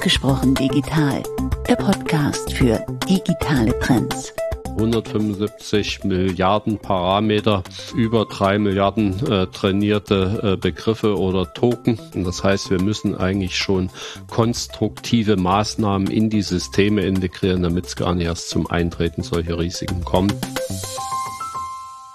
Ausgesprochen digital, der Podcast für digitale Trends. 175 Milliarden Parameter, über drei Milliarden äh, trainierte äh, Begriffe oder Token. Und das heißt, wir müssen eigentlich schon konstruktive Maßnahmen in die Systeme integrieren, damit es gar nicht erst zum Eintreten solcher Risiken kommt.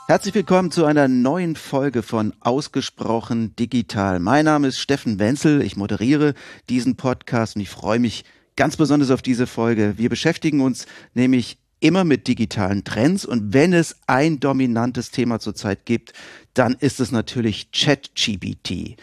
Herzlich willkommen zu einer neuen Folge von Ausgesprochen Digital. Mein Name ist Steffen Wenzel. Ich moderiere diesen Podcast und ich freue mich ganz besonders auf diese Folge. Wir beschäftigen uns nämlich immer mit digitalen Trends und wenn es ein dominantes Thema zurzeit gibt, dann ist es natürlich ChatGPT.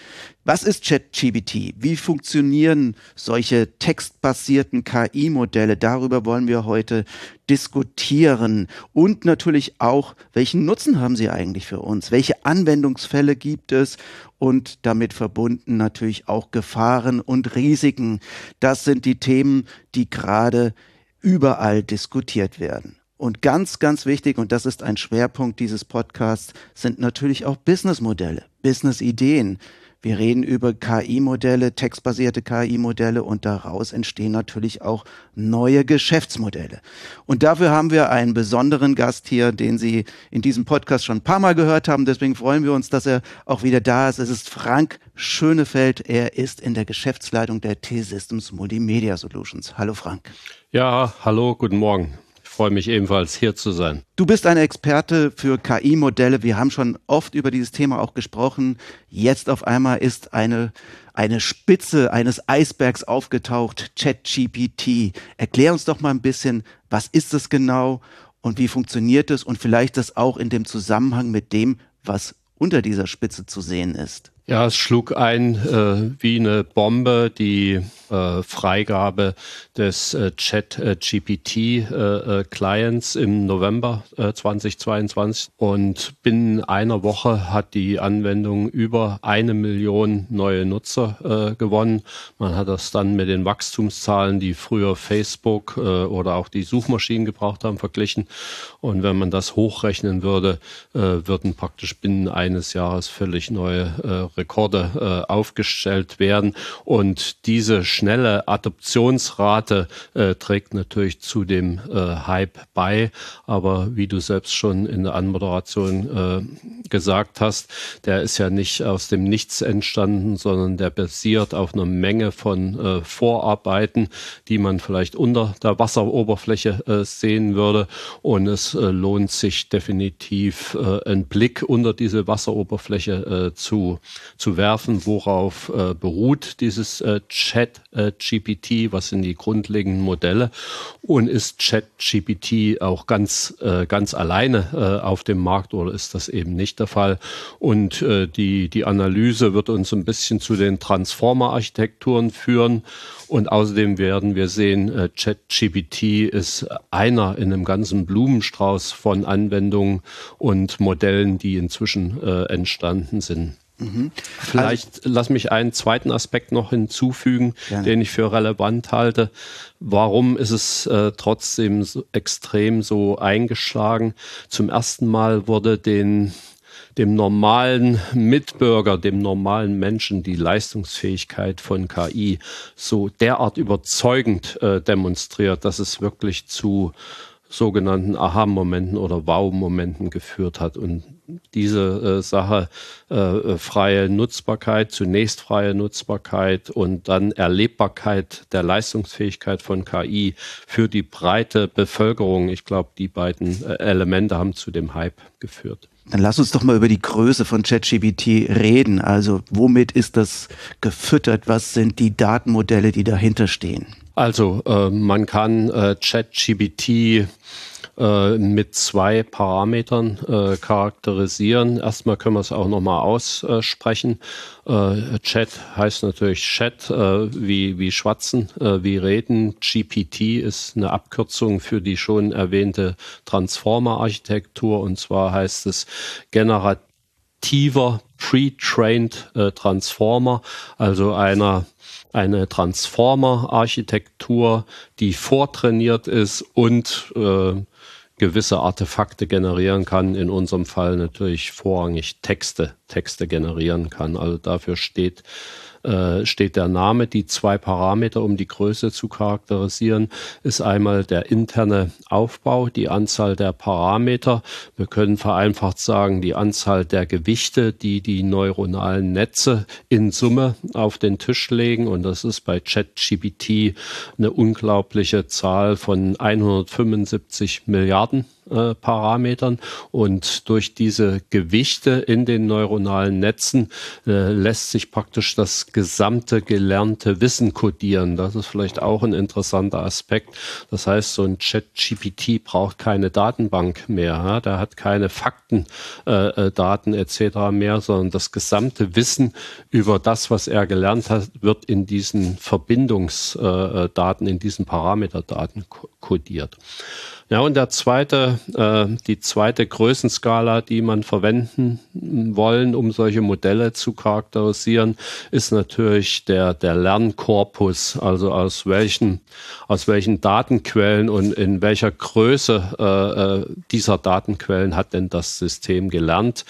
Was ist ChatGPT? Wie funktionieren solche textbasierten KI-Modelle? Darüber wollen wir heute diskutieren. Und natürlich auch, welchen Nutzen haben sie eigentlich für uns? Welche Anwendungsfälle gibt es? Und damit verbunden natürlich auch Gefahren und Risiken. Das sind die Themen, die gerade überall diskutiert werden. Und ganz, ganz wichtig, und das ist ein Schwerpunkt dieses Podcasts, sind natürlich auch Businessmodelle, Businessideen. Wir reden über KI-Modelle, textbasierte KI-Modelle und daraus entstehen natürlich auch neue Geschäftsmodelle. Und dafür haben wir einen besonderen Gast hier, den Sie in diesem Podcast schon ein paar Mal gehört haben. Deswegen freuen wir uns, dass er auch wieder da ist. Es ist Frank Schönefeld. Er ist in der Geschäftsleitung der T-Systems Multimedia Solutions. Hallo Frank. Ja, hallo, guten Morgen. Ich freue mich ebenfalls hier zu sein. Du bist ein Experte für KI-Modelle. Wir haben schon oft über dieses Thema auch gesprochen. Jetzt auf einmal ist eine, eine Spitze eines Eisbergs aufgetaucht, ChatGPT. Erklär uns doch mal ein bisschen, was ist es genau und wie funktioniert es und vielleicht das auch in dem Zusammenhang mit dem, was unter dieser Spitze zu sehen ist. Ja, es schlug ein äh, wie eine Bombe die äh, Freigabe des äh, Chat-GPT-Clients äh, äh im November 2022 äh, und binnen einer Woche hat die Anwendung über eine Million neue Nutzer gewonnen. Man hat das dann mit den Wachstumszahlen, die früher Facebook oder auch die Suchmaschinen gebraucht haben, verglichen. Und wenn man das hochrechnen würde, würden praktisch binnen eines Jahres völlig neue Rekorde aufgestellt werden. Und diese schnelle Adoptionsrate äh, trägt natürlich zu dem äh, Hype bei. Aber wie du selbst schon in der Anmoderation äh, gesagt hast, der ist ja nicht aus dem Nichts entstanden, sondern der basiert auf einer Menge von äh, Vorarbeiten, die man vielleicht unter der Wasseroberfläche äh, sehen würde. Und es äh, lohnt sich definitiv, äh, einen Blick unter diese Wasseroberfläche äh, zu, zu werfen, worauf äh, beruht dieses äh, Chat äh, was sind die grundlegenden Modelle und ist ChatGPT auch ganz, äh, ganz alleine äh, auf dem Markt oder ist das eben nicht der Fall? Und äh, die, die Analyse wird uns ein bisschen zu den Transformer-Architekturen führen und außerdem werden wir sehen, äh, ChatGPT ist einer in einem ganzen Blumenstrauß von Anwendungen und Modellen, die inzwischen äh, entstanden sind. Mhm. Vielleicht also, lass mich einen zweiten Aspekt noch hinzufügen, gerne. den ich für relevant halte. Warum ist es äh, trotzdem so extrem so eingeschlagen? Zum ersten Mal wurde den dem normalen Mitbürger, dem normalen Menschen die Leistungsfähigkeit von KI so derart überzeugend äh, demonstriert, dass es wirklich zu sogenannten Aha-Momenten oder Wow-Momenten geführt hat. Und diese äh, Sache äh, äh, freie Nutzbarkeit, zunächst freie Nutzbarkeit und dann Erlebbarkeit der Leistungsfähigkeit von KI für die breite Bevölkerung. Ich glaube, die beiden äh, Elemente haben zu dem Hype geführt. Dann lass uns doch mal über die Größe von ChatGPT reden. Also womit ist das gefüttert? Was sind die Datenmodelle, die dahinter stehen? Also äh, man kann äh, ChatGPT äh, mit zwei Parametern äh, charakterisieren. Erstmal können wir es auch nochmal aussprechen. Äh, Chat heißt natürlich Chat, äh, wie, wie Schwatzen, äh, wie Reden. GPT ist eine Abkürzung für die schon erwähnte Transformer-Architektur und zwar heißt es generativer Pre-Trained Transformer, also einer eine Transformer-Architektur, die vortrainiert ist und äh, gewisse Artefakte generieren kann, in unserem Fall natürlich vorrangig Texte, Texte generieren kann. Also dafür steht äh, steht der Name. Die zwei Parameter, um die Größe zu charakterisieren, ist einmal der interne Aufbau, die Anzahl der Parameter. Wir können vereinfacht sagen, die Anzahl der Gewichte, die die neuronalen Netze in Summe auf den Tisch legen. Und das ist bei ChatGPT eine unglaubliche Zahl von 175 Milliarden äh, Parametern und durch diese Gewichte in den neuronalen Netzen äh, lässt sich praktisch das gesamte gelernte Wissen kodieren. Das ist vielleicht auch ein interessanter Aspekt. Das heißt, so ein Chat-GPT braucht keine Datenbank mehr. Ja? Der hat keine Faktendaten äh, äh etc. mehr, sondern das gesamte Wissen über das, was er gelernt hat, wird in diesen Verbindungsdaten, in diesen Parameterdaten kodiert. Ja, und der zweite, äh, die zweite Größenskala, die man verwenden wollen, um solche Modelle zu charakterisieren, ist natürlich der, der Lernkorpus, also aus welchen, aus welchen Datenquellen und in welcher Größe äh, äh dieser Datenquellen hat denn das System gelernt.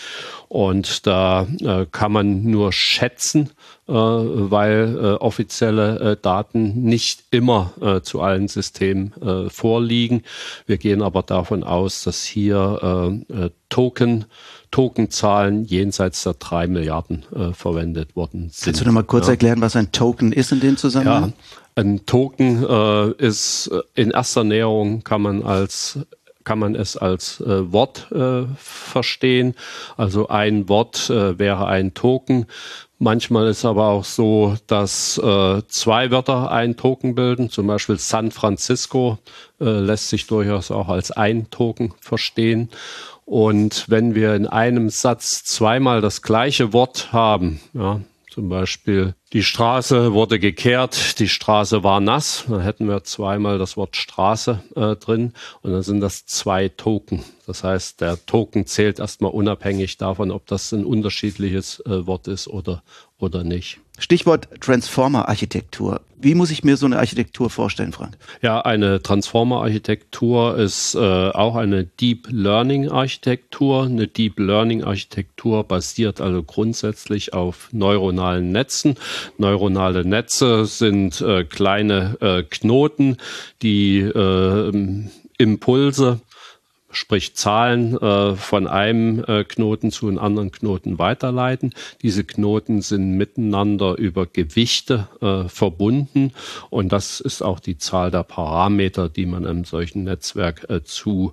Und da äh, kann man nur schätzen, weil äh, offizielle äh, Daten nicht immer äh, zu allen Systemen äh, vorliegen. Wir gehen aber davon aus, dass hier äh, Token Tokenzahlen jenseits der drei Milliarden äh, verwendet worden sind. Kannst du noch mal kurz ja. erklären, was ein Token ist in dem Zusammenhang? Ja, ein Token äh, ist in erster Näherung kann man als kann man es als äh, Wort äh, verstehen. Also ein Wort äh, wäre ein Token. Manchmal ist aber auch so, dass äh, zwei Wörter einen Token bilden. Zum Beispiel San Francisco äh, lässt sich durchaus auch als ein Token verstehen. Und wenn wir in einem Satz zweimal das gleiche Wort haben, ja, zum Beispiel die Straße wurde gekehrt, die Straße war nass, dann hätten wir zweimal das Wort Straße äh, drin und dann sind das zwei Token. Das heißt, der Token zählt erstmal unabhängig davon, ob das ein unterschiedliches äh, Wort ist oder, oder nicht. Stichwort Transformer-Architektur. Wie muss ich mir so eine Architektur vorstellen, Frank? Ja, eine Transformer-Architektur ist äh, auch eine Deep Learning-Architektur. Eine Deep Learning-Architektur basiert also grundsätzlich auf neuronalen Netzen. Neuronale Netze sind äh, kleine äh, Knoten, die äh, Impulse sprich Zahlen äh, von einem äh, Knoten zu einem anderen Knoten weiterleiten. Diese Knoten sind miteinander über Gewichte äh, verbunden und das ist auch die Zahl der Parameter, die man einem solchen Netzwerk zu,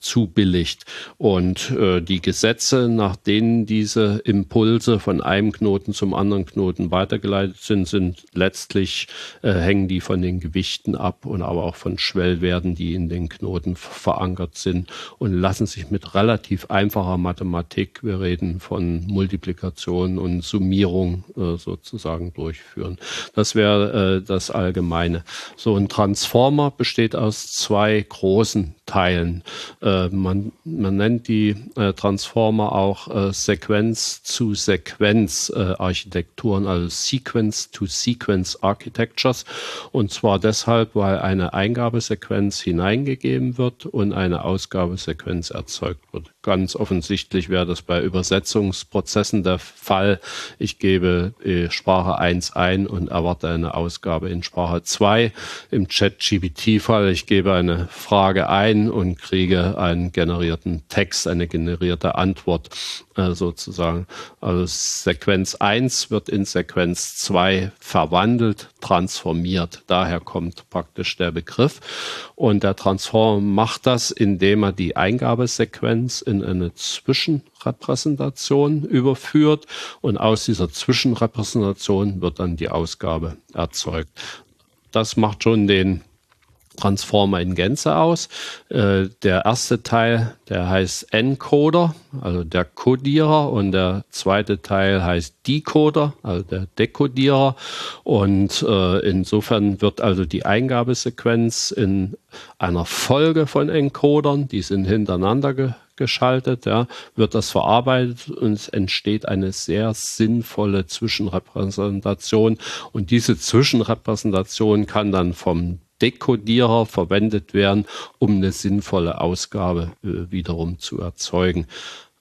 zubilligt. Und die Gesetze, nach denen diese Impulse von einem Knoten zum anderen Knoten weitergeleitet sind, sind letztlich hängen die von den Gewichten ab und aber auch von Schwellwerten, die in den Knoten verankert verankert sind und lassen sich mit relativ einfacher Mathematik, wir reden von Multiplikation und Summierung äh, sozusagen durchführen. Das wäre äh, das Allgemeine. So ein Transformer besteht aus zwei großen Teilen. Äh, man, man nennt die Transformer auch äh, Sequenz-zu-Sequenz-Architekturen, also Sequence-to-Sequence Architectures. Und zwar deshalb, weil eine Eingabesequenz hineingegeben wird und eine Ausgabesequenz erzeugt wird. Ganz offensichtlich wäre das bei Übersetzungsprozessen der Fall. Ich gebe äh, Sprache 1 ein und erwarte eine Ausgabe in Sprache 2. Im Chat-GPT-Fall, ich gebe eine Frage ein und kriege einen generierten Text, eine generierte Antwort äh, sozusagen. Also Sequenz 1 wird in Sequenz 2 verwandelt, transformiert. Daher kommt praktisch der Begriff. Und der Transform macht das, indem er die Eingabesequenz in in eine Zwischenrepräsentation überführt und aus dieser Zwischenrepräsentation wird dann die Ausgabe erzeugt. Das macht schon den Transformer in Gänze aus. Äh, der erste Teil, der heißt Encoder, also der Codierer, und der zweite Teil heißt Decoder, also der Dekodierer. Und äh, insofern wird also die Eingabesequenz in einer Folge von Encodern, die sind hintereinander ge geschaltet, ja, wird das verarbeitet und es entsteht eine sehr sinnvolle Zwischenrepräsentation. Und diese Zwischenrepräsentation kann dann vom Dekodierer verwendet werden, um eine sinnvolle Ausgabe äh, wiederum zu erzeugen.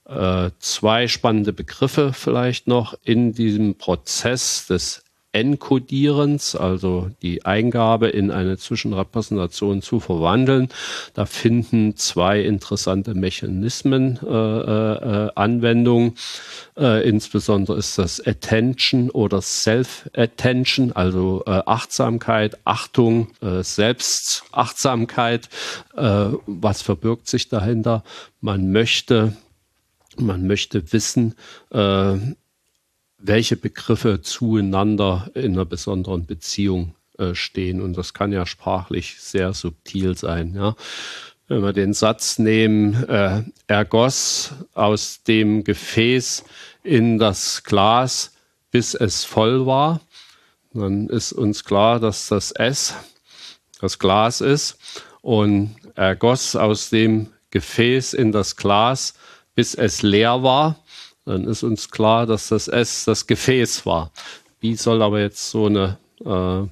Äh, zwei spannende Begriffe vielleicht noch in diesem Prozess des Enkodierens, also die Eingabe in eine Zwischenrepräsentation zu verwandeln. Da finden zwei interessante Mechanismen äh, äh, Anwendung. Äh, insbesondere ist das Attention oder Self-Attention, also äh, Achtsamkeit, Achtung, äh, Selbstachtsamkeit. Äh, was verbirgt sich dahinter? Man möchte man möchte wissen, äh, welche Begriffe zueinander in einer besonderen Beziehung äh, stehen. Und das kann ja sprachlich sehr subtil sein. Ja. Wenn wir den Satz nehmen, äh, er goss aus dem Gefäß in das Glas, bis es voll war, dann ist uns klar, dass das S das Glas ist und er goss aus dem Gefäß in das Glas, bis es leer war dann ist uns klar, dass das S das Gefäß war. Wie soll aber jetzt so eine äh,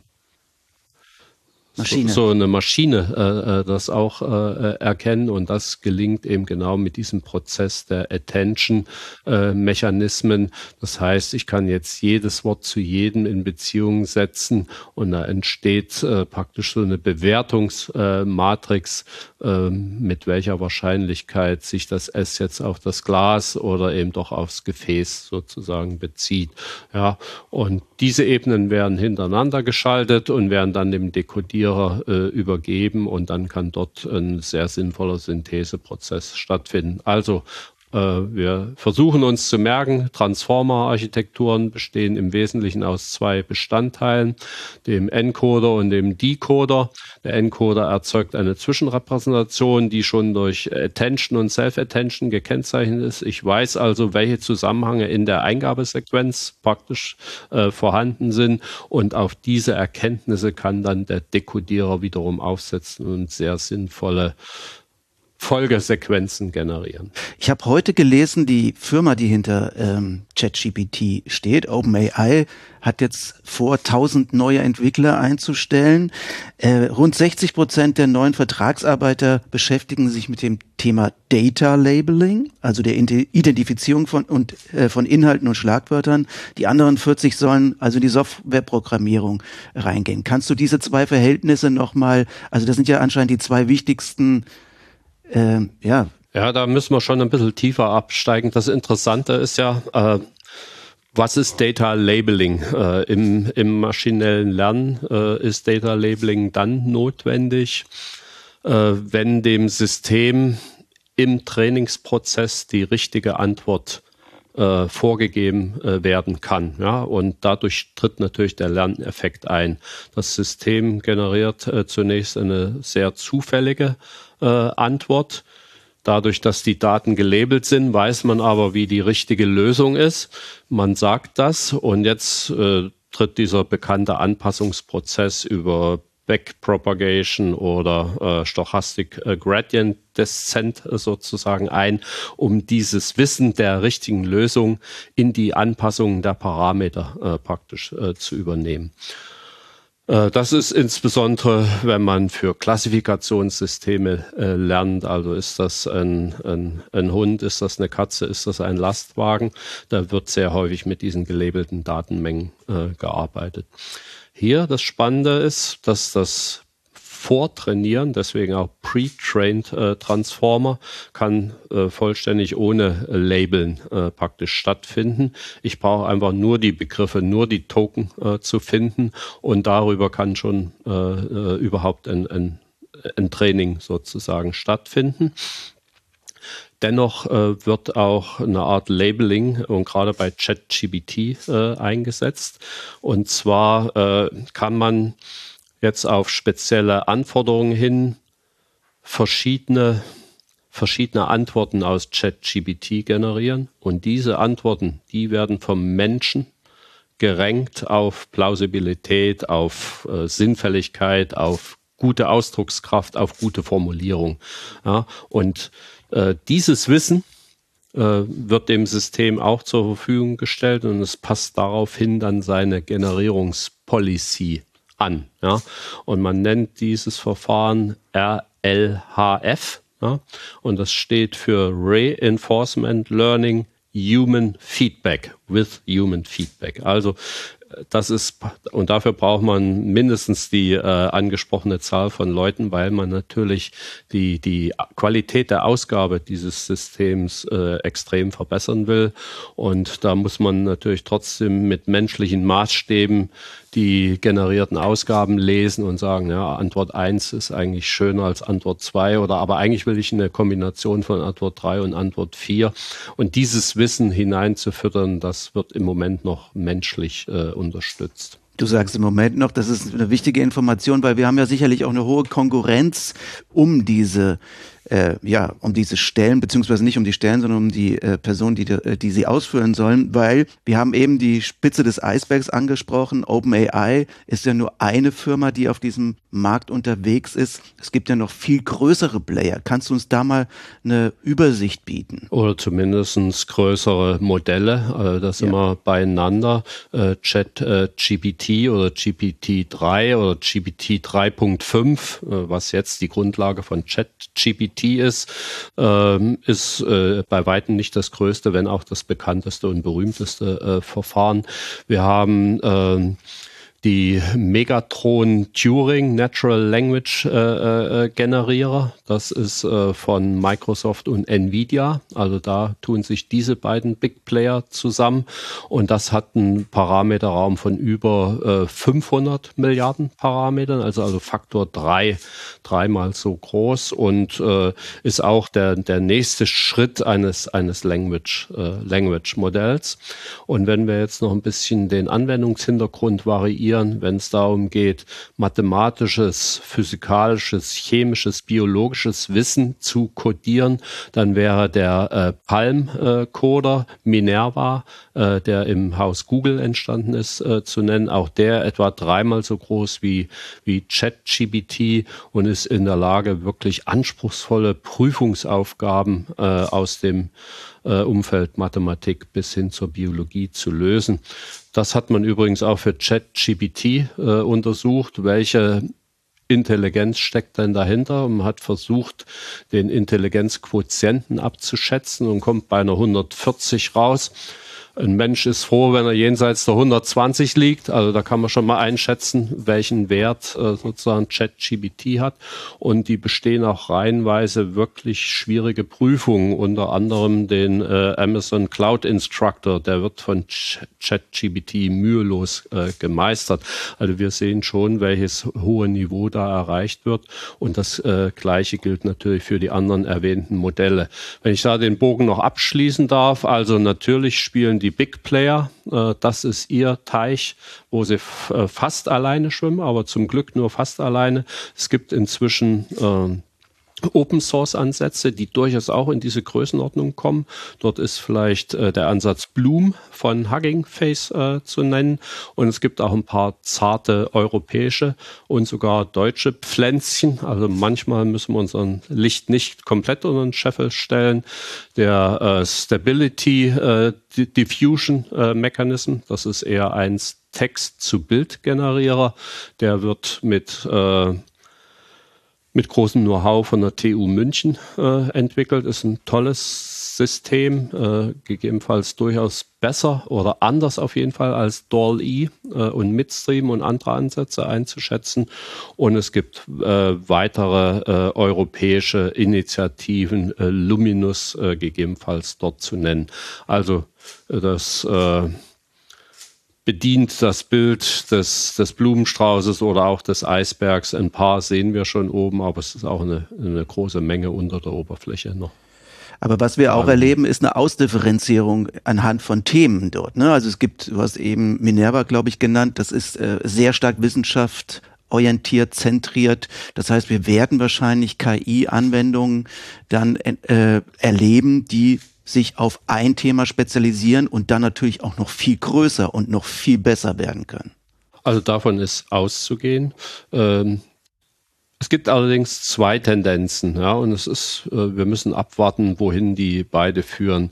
Maschine. So, so eine Maschine äh, äh, das auch äh, erkennen und das gelingt eben genau mit diesem Prozess der Attention-Mechanismen. Äh, das heißt, ich kann jetzt jedes Wort zu jedem in Beziehung setzen und da entsteht äh, praktisch so eine Bewertungsmatrix, äh, mit welcher Wahrscheinlichkeit sich das S jetzt auf das Glas oder eben doch aufs Gefäß sozusagen bezieht. Ja, und diese Ebenen werden hintereinander geschaltet und werden dann dem Dekodierer äh, übergeben und dann kann dort ein sehr sinnvoller Syntheseprozess stattfinden. Also wir versuchen uns zu merken, Transformer-Architekturen bestehen im Wesentlichen aus zwei Bestandteilen, dem Encoder und dem Decoder. Der Encoder erzeugt eine Zwischenrepräsentation, die schon durch Attention und Self-Attention gekennzeichnet ist. Ich weiß also, welche Zusammenhänge in der Eingabesequenz praktisch äh, vorhanden sind und auf diese Erkenntnisse kann dann der Dekodierer wiederum aufsetzen und sehr sinnvolle Folgesequenzen generieren. Ich habe heute gelesen, die Firma, die hinter ähm, ChatGPT steht, OpenAI, hat jetzt vor, 1000 neue Entwickler einzustellen. Äh, rund 60 Prozent der neuen Vertragsarbeiter beschäftigen sich mit dem Thema Data Labeling, also der Identifizierung von, und, äh, von Inhalten und Schlagwörtern. Die anderen 40 sollen also in die Softwareprogrammierung reingehen. Kannst du diese zwei Verhältnisse nochmal, also das sind ja anscheinend die zwei wichtigsten ähm, ja. Ja, da müssen wir schon ein bisschen tiefer absteigen. Das Interessante ist ja, äh, was ist Data Labeling? Äh, im, Im maschinellen Lernen äh, ist Data Labeling dann notwendig, äh, wenn dem System im Trainingsprozess die richtige Antwort äh, vorgegeben äh, werden kann. Ja? Und dadurch tritt natürlich der Lerneffekt ein. Das System generiert äh, zunächst eine sehr zufällige äh, Antwort. Dadurch, dass die Daten gelabelt sind, weiß man aber, wie die richtige Lösung ist. Man sagt das und jetzt äh, tritt dieser bekannte Anpassungsprozess über Backpropagation oder äh, Stochastic äh, Gradient Descent sozusagen ein, um dieses Wissen der richtigen Lösung in die Anpassungen der Parameter äh, praktisch äh, zu übernehmen. Äh, das ist insbesondere, wenn man für Klassifikationssysteme äh, lernt. Also ist das ein, ein, ein, Hund, ist das eine Katze, ist das ein Lastwagen? Da wird sehr häufig mit diesen gelabelten Datenmengen äh, gearbeitet. Hier das Spannende ist, dass das vortrainieren, deswegen auch pre-trained äh, Transformer, kann äh, vollständig ohne Labeln äh, praktisch stattfinden. Ich brauche einfach nur die Begriffe, nur die Token äh, zu finden und darüber kann schon äh, äh, überhaupt ein, ein, ein Training sozusagen stattfinden. Dennoch äh, wird auch eine Art Labeling und gerade bei ChatGBT äh, eingesetzt. Und zwar äh, kann man jetzt auf spezielle Anforderungen hin verschiedene, verschiedene Antworten aus ChatGPT generieren. Und diese Antworten, die werden vom Menschen gerenkt auf Plausibilität, auf äh, Sinnfälligkeit, auf gute Ausdruckskraft, auf gute Formulierung. Ja, und äh, dieses Wissen äh, wird dem System auch zur Verfügung gestellt und es passt daraufhin dann seine Generierungspolicy an. Ja? Und man nennt dieses Verfahren RLHF. Ja? Und das steht für Reinforcement Learning Human Feedback with Human Feedback. Also das ist, und dafür braucht man mindestens die äh, angesprochene Zahl von Leuten, weil man natürlich die, die Qualität der Ausgabe dieses Systems äh, extrem verbessern will. Und da muss man natürlich trotzdem mit menschlichen Maßstäben die generierten Ausgaben lesen und sagen, ja, Antwort 1 ist eigentlich schöner als Antwort 2 oder aber eigentlich will ich eine Kombination von Antwort 3 und Antwort 4. Und dieses Wissen hineinzufüttern, das wird im Moment noch menschlich äh, unterstützt. Du sagst im Moment noch, das ist eine wichtige Information, weil wir haben ja sicherlich auch eine hohe Konkurrenz um diese äh, ja, um diese Stellen, beziehungsweise nicht um die Stellen, sondern um die äh, Personen, die, äh, die sie ausführen sollen, weil wir haben eben die Spitze des Eisbergs angesprochen. OpenAI ist ja nur eine Firma, die auf diesem Markt unterwegs ist. Es gibt ja noch viel größere Player. Kannst du uns da mal eine Übersicht bieten? Oder zumindest größere Modelle, also das ja. immer beieinander. Äh, Chat äh, GPT oder GPT-3 oder GPT 3.5, äh, was jetzt die Grundlage von Chat GPT ist, ähm, ist äh, bei weitem nicht das größte, wenn auch das bekannteste und berühmteste äh, Verfahren. Wir haben ähm, die Megatron Turing Natural Language äh, äh, Generierer. Das ist äh, von Microsoft und Nvidia. Also da tun sich diese beiden Big Player zusammen und das hat einen Parameterraum von über äh, 500 Milliarden Parametern, also also Faktor drei, dreimal so groß und äh, ist auch der der nächste Schritt eines eines Language äh, Language Modells. Und wenn wir jetzt noch ein bisschen den Anwendungshintergrund variieren konzentrieren, wenn es darum geht, mathematisches, physikalisches, chemisches, biologisches Wissen zu codieren, dann wäre der äh, Palm-Coder äh, Minerva, äh, der im Haus Google entstanden ist, äh, zu nennen. Auch der etwa dreimal so groß wie, wie ChatGPT und ist in der Lage, wirklich anspruchsvolle Prüfungsaufgaben äh, aus dem äh, Umfeld Mathematik bis hin zur Biologie zu lösen. Das hat man übrigens auch für ChatGPT äh, untersucht, welche Intelligenz steckt denn dahinter man hat versucht, den Intelligenzquotienten abzuschätzen und kommt bei einer 140 raus. Ein Mensch ist froh, wenn er jenseits der 120 liegt. Also da kann man schon mal einschätzen, welchen Wert äh, sozusagen ChatGPT hat. Und die bestehen auch reihenweise wirklich schwierige Prüfungen, unter anderem den äh, Amazon Cloud Instructor, der wird von ChatGPT mühelos äh, gemeistert. Also wir sehen schon, welches hohe Niveau da erreicht wird. Und das äh, Gleiche gilt natürlich für die anderen erwähnten Modelle. Wenn ich da den Bogen noch abschließen darf, also natürlich spielen die Big Player. Äh, das ist ihr Teich, wo sie äh, fast alleine schwimmen, aber zum Glück nur fast alleine. Es gibt inzwischen äh, Open Source Ansätze, die durchaus auch in diese Größenordnung kommen. Dort ist vielleicht äh, der Ansatz Bloom von Hugging Face äh, zu nennen. Und es gibt auch ein paar zarte europäische und sogar deutsche Pflänzchen. Also manchmal müssen wir unser Licht nicht komplett unter den Scheffel stellen. Der äh, Stability äh, Diffusion äh, Mechanism, das ist eher ein Text-zu-Bild-Generierer. Der wird mit äh, mit großem Know-how von der TU München äh, entwickelt. Ist ein tolles System, äh, gegebenenfalls durchaus besser oder anders auf jeden Fall als DALL-E äh, und Midstream und andere Ansätze einzuschätzen. Und es gibt äh, weitere äh, europäische Initiativen, äh, Luminous äh, gegebenenfalls dort zu nennen. Also äh, das äh, bedient das Bild des, des Blumenstraußes oder auch des Eisbergs. Ein paar sehen wir schon oben, aber es ist auch eine, eine große Menge unter der Oberfläche noch. Aber was wir auch erleben, ist eine Ausdifferenzierung anhand von Themen dort. Ne? Also es gibt, du hast eben Minerva, glaube ich, genannt, das ist äh, sehr stark Wissenschaft orientiert, zentriert. Das heißt, wir werden wahrscheinlich KI-Anwendungen dann äh, erleben, die sich auf ein Thema spezialisieren und dann natürlich auch noch viel größer und noch viel besser werden können. Also davon ist auszugehen. Ähm Es gibt allerdings zwei Tendenzen, ja, und es ist, äh, wir müssen abwarten, wohin die beide führen.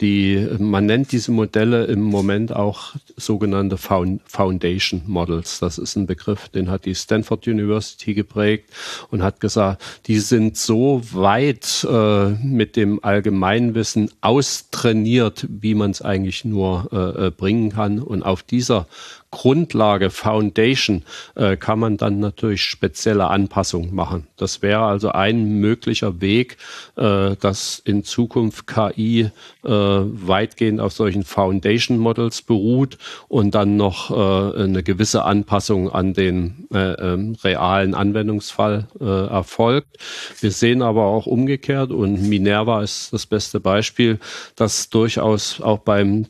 Die, man nennt diese Modelle im Moment auch sogenannte Foundation Models. Das ist ein Begriff, den hat die Stanford University geprägt und hat gesagt, die sind so weit äh, mit dem Allgemeinwissen austrainiert, wie man es eigentlich nur äh, äh, bringen kann. Und auf dieser Grundlage, Foundation, äh, kann man dann natürlich spezielle Anpassungen machen. Das wäre also ein möglicher Weg, äh, dass in Zukunft KI äh, weitgehend auf solchen Foundation Models beruht und dann noch äh, eine gewisse Anpassung an den äh, ähm, realen Anwendungsfall äh, erfolgt. Wir sehen aber auch umgekehrt und Minerva ist das beste Beispiel, dass durchaus auch beim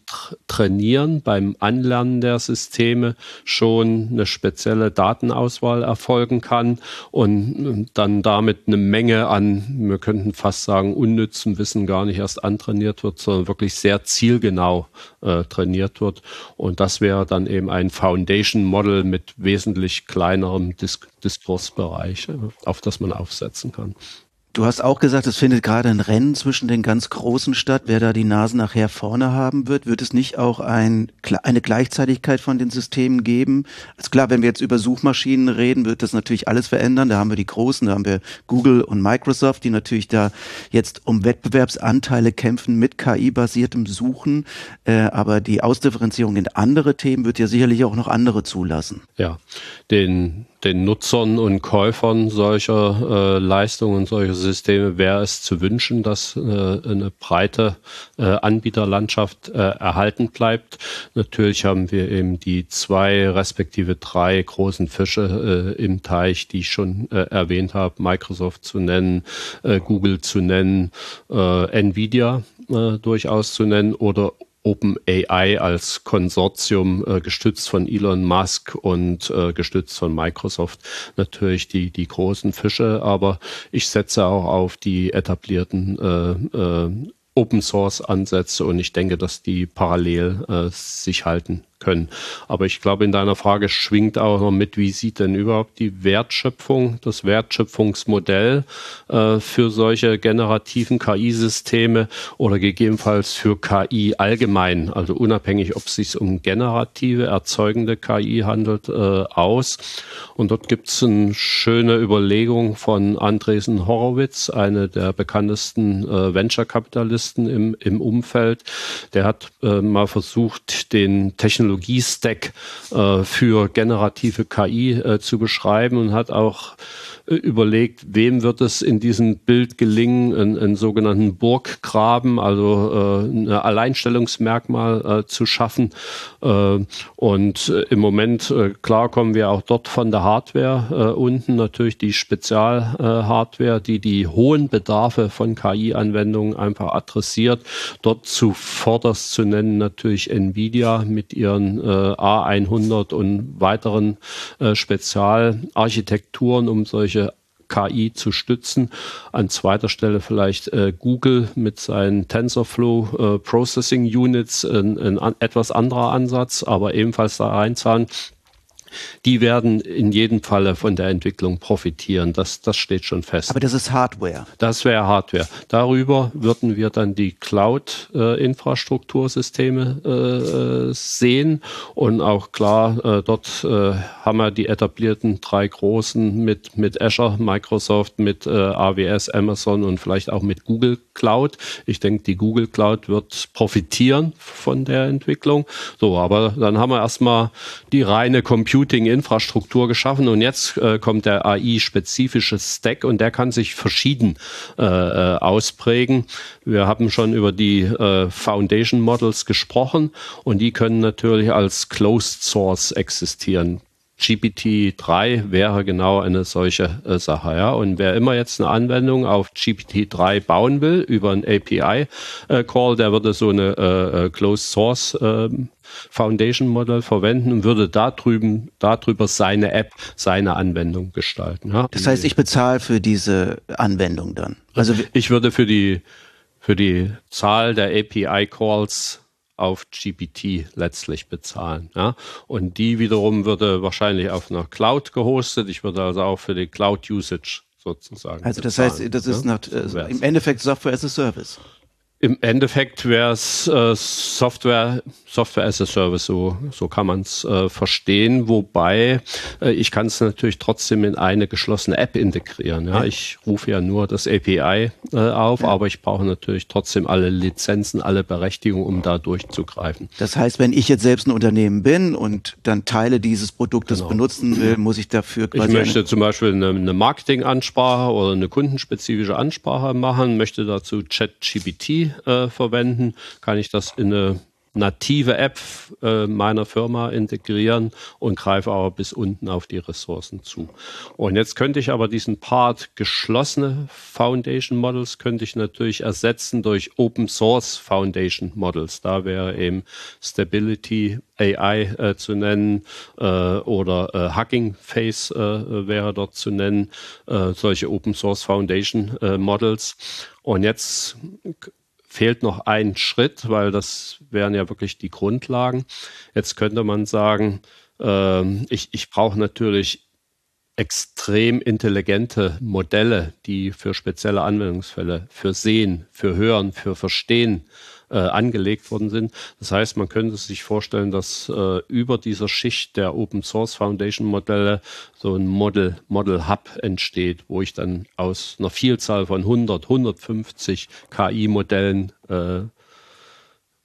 Trainieren, beim Anlernen der Systeme Systeme schon eine spezielle Datenauswahl erfolgen kann und dann damit eine Menge an, wir könnten fast sagen, unnützem Wissen gar nicht erst antrainiert wird, sondern wirklich sehr zielgenau äh, trainiert wird. Und das wäre dann eben ein Foundation Model mit wesentlich kleinerem Dis Diskursbereich, auf das man aufsetzen kann. Du hast auch gesagt, es findet gerade ein Rennen zwischen den ganz Großen statt, wer da die Nase nachher vorne haben wird. Wird es nicht auch ein, eine Gleichzeitigkeit von den Systemen geben? Also klar, wenn wir jetzt über Suchmaschinen reden, wird das natürlich alles verändern. Da haben wir die Großen, da haben wir Google und Microsoft, die natürlich da jetzt um Wettbewerbsanteile kämpfen mit KI-basiertem Suchen. Äh, aber die Ausdifferenzierung in andere Themen wird ja sicherlich auch noch andere zulassen. Ja, den den Nutzern und Käufern solcher äh, Leistungen, solcher Systeme wäre es zu wünschen, dass äh, eine breite äh, Anbieterlandschaft äh, erhalten bleibt. Natürlich haben wir eben die zwei respektive drei großen Fische äh, im Teich, die ich schon äh, erwähnt habe, Microsoft zu nennen, äh, Google zu nennen, äh, Nvidia äh, durchaus zu nennen oder OpenAI als Konsortium äh, gestützt von Elon Musk und äh, gestützt von Microsoft natürlich die die großen Fische, aber ich setze auch auf die etablierten äh, äh, Open Source Ansätze und ich denke, dass die parallel äh, sich halten können. Aber ich glaube, in deiner Frage schwingt auch noch mit, wie sieht denn überhaupt die Wertschöpfung, das Wertschöpfungsmodell äh, für solche generativen KI-Systeme oder gegebenenfalls für KI allgemein, also unabhängig, ob es sich um generative, erzeugende KI handelt, äh, aus. Und dort gibt es eine schöne Überlegung von Andresen Horowitz, eine der bekanntesten äh, Venture-Kapitalisten im, im Umfeld. Der hat äh, mal versucht, den Technologien Technologie-Stack äh, für generative KI äh, zu beschreiben und hat auch überlegt, wem wird es in diesem Bild gelingen, einen, einen sogenannten Burggraben, also äh, ein Alleinstellungsmerkmal äh, zu schaffen. Äh, und äh, im Moment, äh, klar, kommen wir auch dort von der Hardware unten, natürlich die Spezialhardware, die die hohen Bedarfe von KI-Anwendungen einfach adressiert. Dort zuvorderst zu nennen natürlich Nvidia mit ihren A100 und weiteren Spezialarchitekturen, um solche KI zu stützen. An zweiter Stelle vielleicht äh, Google mit seinen TensorFlow äh, Processing Units, ein, ein etwas anderer Ansatz, aber ebenfalls da reinzahlen die werden in jedem Falle von der Entwicklung profitieren. Das, das steht schon fest. Aber das ist Hardware. Das wäre Hardware. Darüber würden wir dann die Cloud-Infrastruktursysteme äh, äh, sehen. Und auch klar, äh, dort äh, haben wir die etablierten drei großen mit, mit Azure, Microsoft, mit AWS, Amazon und vielleicht auch mit Google Cloud. Ich denke, die Google Cloud wird profitieren von der Entwicklung. So, aber dann haben wir erstmal die reine Computer Computing-Infrastruktur geschaffen und jetzt äh, kommt der AI-spezifische Stack und der kann sich verschieden äh, äh, ausprägen. Wir haben schon über die äh, Foundation Models gesprochen und die können natürlich als Closed Source existieren. GPT-3 wäre genau eine solche äh, Sache. Ja? Und wer immer jetzt eine Anwendung auf GPT-3 bauen will über einen API-Call, äh, der würde so eine äh, äh Closed Source ähm, Foundation Model verwenden und würde da drüben, darüber seine App, seine Anwendung gestalten. Ja? Das heißt, ich bezahle für diese Anwendung dann. Also ich würde für die, für die Zahl der API Calls auf GPT letztlich bezahlen. Ja? Und die wiederum würde wahrscheinlich auf einer Cloud gehostet. Ich würde also auch für die Cloud Usage sozusagen. Also das bezahlen, heißt, das ist ja? nach, äh, im Endeffekt Software as a Service. Im Endeffekt wäre es äh, Software, Software as a Service, so, so kann man es äh, verstehen. Wobei äh, ich kann es natürlich trotzdem in eine geschlossene App integrieren. Ja? Ich rufe ja nur das API äh, auf, ja. aber ich brauche natürlich trotzdem alle Lizenzen, alle Berechtigungen, um da durchzugreifen. Das heißt, wenn ich jetzt selbst ein Unternehmen bin und dann Teile dieses Produktes genau. benutzen will, muss ich dafür quasi. Ich möchte zum Beispiel eine, eine Marketingansprache oder eine kundenspezifische Ansprache machen, möchte dazu ChatGPT äh, verwenden, kann ich das in eine native App äh, meiner Firma integrieren und greife aber bis unten auf die Ressourcen zu. Und jetzt könnte ich aber diesen Part geschlossene Foundation Models könnte ich natürlich ersetzen durch Open Source Foundation Models. Da wäre eben Stability AI äh, zu nennen äh, oder äh, Hugging Face äh, wäre dort zu nennen, solche Open Source Foundation Models. Und jetzt fehlt noch ein Schritt, weil das wären ja wirklich die Grundlagen. Jetzt könnte man sagen, äh, ich, ich brauche natürlich extrem intelligente Modelle, die für spezielle Anwendungsfälle, für Sehen, für Hören, für Verstehen äh, angelegt worden sind. Das heißt, man könnte sich vorstellen, dass äh, über dieser Schicht der Open Source Foundation Modelle so ein Model, Model Hub entsteht, wo ich dann aus einer Vielzahl von 100, 150 KI-Modellen äh,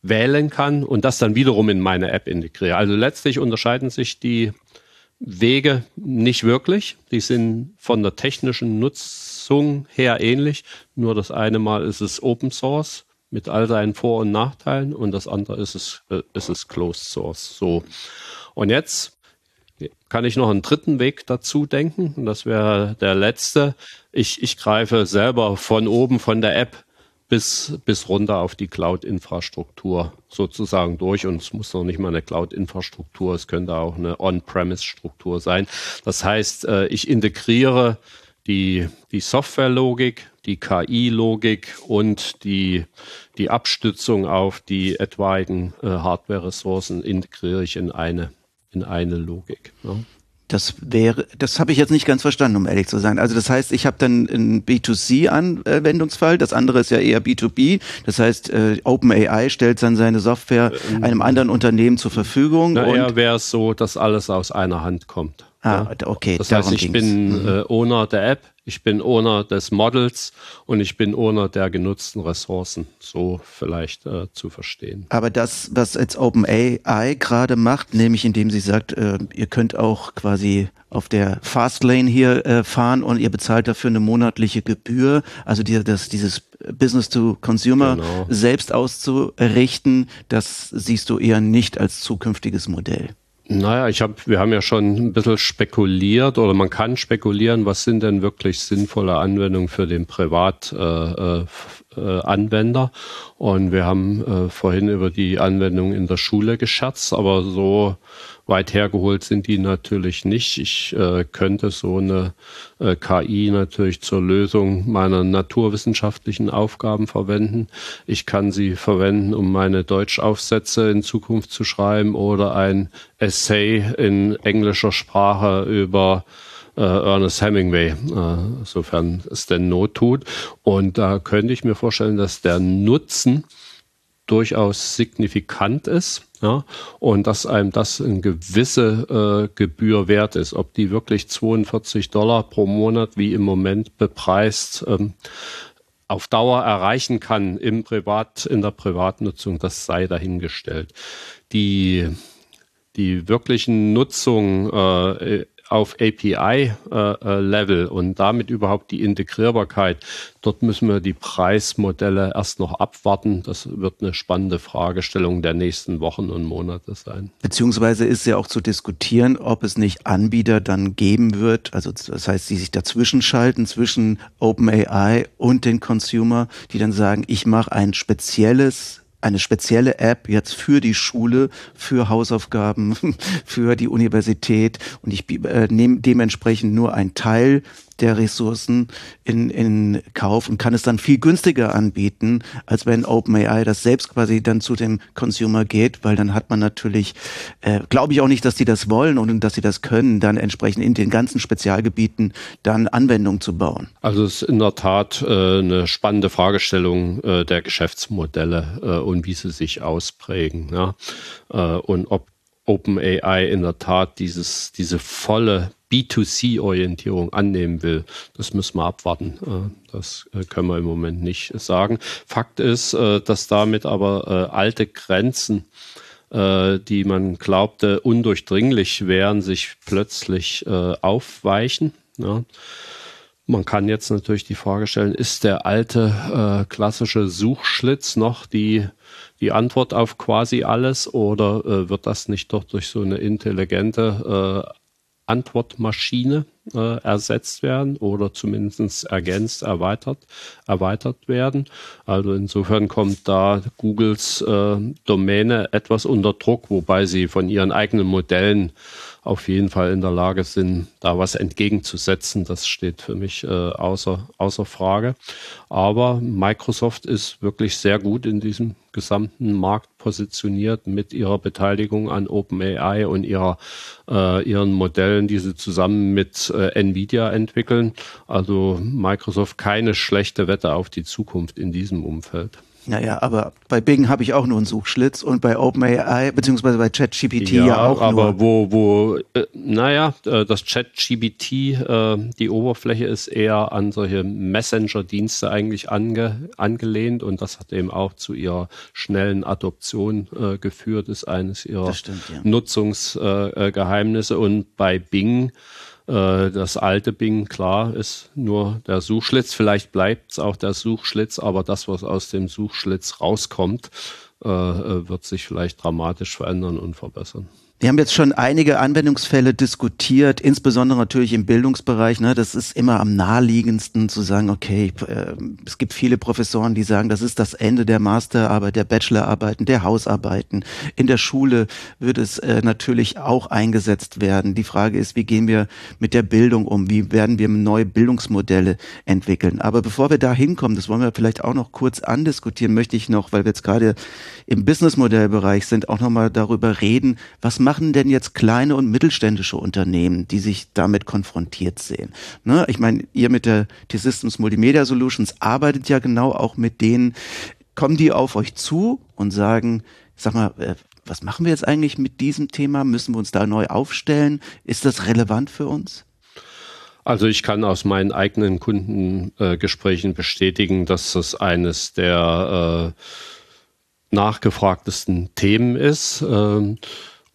wählen kann und das dann wiederum in meine App integriere. Also letztlich unterscheiden sich die Wege nicht wirklich. Die sind von der technischen Nutzung her ähnlich. Nur das eine Mal ist es Open Source mit all seinen Vor- und Nachteilen und das andere ist es, äh, ist es Closed Source. So. Und jetzt kann ich noch einen dritten Weg dazu denken. Und das wäre der letzte. Ich, ich greife selber von oben von der App bis, bis runter auf die Cloud-Infrastruktur sozusagen durch. Und es muss noch nicht mal eine Cloud-Infrastruktur, es könnte auch eine On-Premise-Struktur sein. Das heißt, äh, ich integriere die, die Software-Logik, die KI-Logik und die, die Abstützung auf die etwaigen äh, Hardware-Ressourcen integriere ich in eine, in eine Logik. Ne? Das wäre, das habe ich jetzt nicht ganz verstanden, um ehrlich zu sein. Also das heißt, ich habe dann einen B2C-Anwendungsfall, das andere ist ja eher B2B. Das heißt, äh, OpenAI stellt dann seine Software ähm, einem anderen Unternehmen zur Verfügung. Na, eher wäre es so, dass alles aus einer Hand kommt. Ah, okay. Das heißt, ich bin mhm. äh, Owner der App, ich bin Owner des Models und ich bin Owner der genutzten Ressourcen. So vielleicht äh, zu verstehen. Aber das, was jetzt OpenAI gerade macht, nämlich indem sie sagt, äh, ihr könnt auch quasi auf der Fastlane hier äh, fahren und ihr bezahlt dafür eine monatliche Gebühr. Also die, das, dieses Business to Consumer genau. selbst auszurichten, das siehst du eher nicht als zukünftiges Modell. Naja, ich habe, wir haben ja schon ein bisschen spekuliert oder man kann spekulieren, was sind denn wirklich sinnvolle Anwendungen für den Privatanwender. Äh, äh, Anwender. Und wir haben äh, vorhin über die Anwendung in der Schule gescherzt, aber so weit hergeholt sind die natürlich nicht. Ich äh, könnte so eine äh, KI natürlich zur Lösung meiner naturwissenschaftlichen Aufgaben verwenden. Ich kann sie verwenden, um meine Deutschaufsätze in Zukunft zu schreiben oder ein Essay in englischer Sprache über äh, Ernest Hemingway, äh, sofern es denn Not tut. Und da könnte ich mir vorstellen, dass der Nutzen durchaus signifikant ist ja, und dass einem das eine gewisse äh, Gebühr wert ist. Ob die wirklich 42 Dollar pro Monat wie im Moment bepreist ähm, auf Dauer erreichen kann im Privat, in der Privatnutzung, das sei dahingestellt. Die, die wirklichen Nutzungen äh, auf API-Level äh, äh und damit überhaupt die Integrierbarkeit, dort müssen wir die Preismodelle erst noch abwarten. Das wird eine spannende Fragestellung der nächsten Wochen und Monate sein. Beziehungsweise ist ja auch zu diskutieren, ob es nicht Anbieter dann geben wird, also das heißt, die sich dazwischen schalten zwischen OpenAI und den Consumer, die dann sagen, ich mache ein spezielles eine spezielle App jetzt für die Schule, für Hausaufgaben, für die Universität. Und ich äh, nehme dementsprechend nur einen Teil der Ressourcen in, in Kauf und kann es dann viel günstiger anbieten, als wenn OpenAI das selbst quasi dann zu dem Consumer geht, weil dann hat man natürlich, äh, glaube ich auch nicht, dass die das wollen und dass sie das können, dann entsprechend in den ganzen Spezialgebieten dann Anwendungen zu bauen. Also es ist in der Tat äh, eine spannende Fragestellung äh, der Geschäftsmodelle äh, und wie sie sich ausprägen. Ja? Äh, und ob OpenAI in der Tat dieses, diese volle B2C-Orientierung annehmen will. Das müssen wir abwarten. Äh, das äh, können wir im Moment nicht sagen. Fakt ist, äh, dass damit aber alte Grenzen, die man glaubte undurchdringlich wären, sich plötzlich aufweichen. Man kann jetzt natürlich die Frage stellen, ist der alte klassische Suchschlitz noch die die Antwort auf quasi alles oder äh, wird das nicht doch durch so eine intelligente Antwortmaschine äh, ersetzt werden oder zumindest ergänzt, erweitert, erweitert werden. Also insofern kommt da Googles äh, Domäne etwas unter Druck, wobei sie von ihren eigenen Modellen auf jeden Fall in der Lage sind, da was entgegenzusetzen. Das steht für mich äh, außer, außer Frage. Aber Microsoft ist wirklich sehr gut in diesem gesamten Markt positioniert mit ihrer Beteiligung an OpenAI und ihrer, äh, ihren Modellen, die sie zusammen mit äh, Nvidia entwickeln. Also Microsoft keine schlechte Wette auf die Zukunft in diesem Umfeld. Naja, aber bei Bing habe ich auch nur einen Suchschlitz und bei OpenAI, beziehungsweise bei ChatGPT ja, ja auch aber nur. wo, wo, äh, naja, äh, das ChatGPT, äh, die Oberfläche ist eher an solche Messenger-Dienste eigentlich ange, angelehnt und das hat eben auch zu ihrer schnellen Adoption äh, geführt, ist eines ihrer stimmt, ja. Nutzungsgeheimnisse und bei Bing äh, das alte Bing, klar, ist nur der Suchschlitz. Vielleicht bleibt es auch der Suchschlitz, aber das, was aus dem Suchschlitz rauskommt, äh, äh, wird sich vielleicht dramatisch verändern und verbessern. Wir haben jetzt schon einige Anwendungsfälle diskutiert, insbesondere natürlich im Bildungsbereich. Ne, das ist immer am naheliegendsten zu sagen, okay, äh, es gibt viele Professoren, die sagen, das ist das Ende der Masterarbeit, der Bachelorarbeiten, der Hausarbeiten. In der Schule wird es äh, natürlich auch eingesetzt werden. Die Frage ist, wie gehen wir mit der Bildung um? Wie werden wir neue Bildungsmodelle entwickeln? Aber bevor wir da hinkommen, das wollen wir vielleicht auch noch kurz andiskutieren, möchte ich noch, weil wir jetzt gerade im Businessmodellbereich sind, auch nochmal darüber reden, was machen denn jetzt kleine und mittelständische Unternehmen, die sich damit konfrontiert sehen? Ne? Ich meine, ihr mit der T-Systems Multimedia Solutions arbeitet ja genau auch mit denen. Kommen die auf euch zu und sagen, sag mal, äh, was machen wir jetzt eigentlich mit diesem Thema? Müssen wir uns da neu aufstellen? Ist das relevant für uns? Also ich kann aus meinen eigenen Kundengesprächen bestätigen, dass das eines der äh, nachgefragtesten Themen ist. Ähm,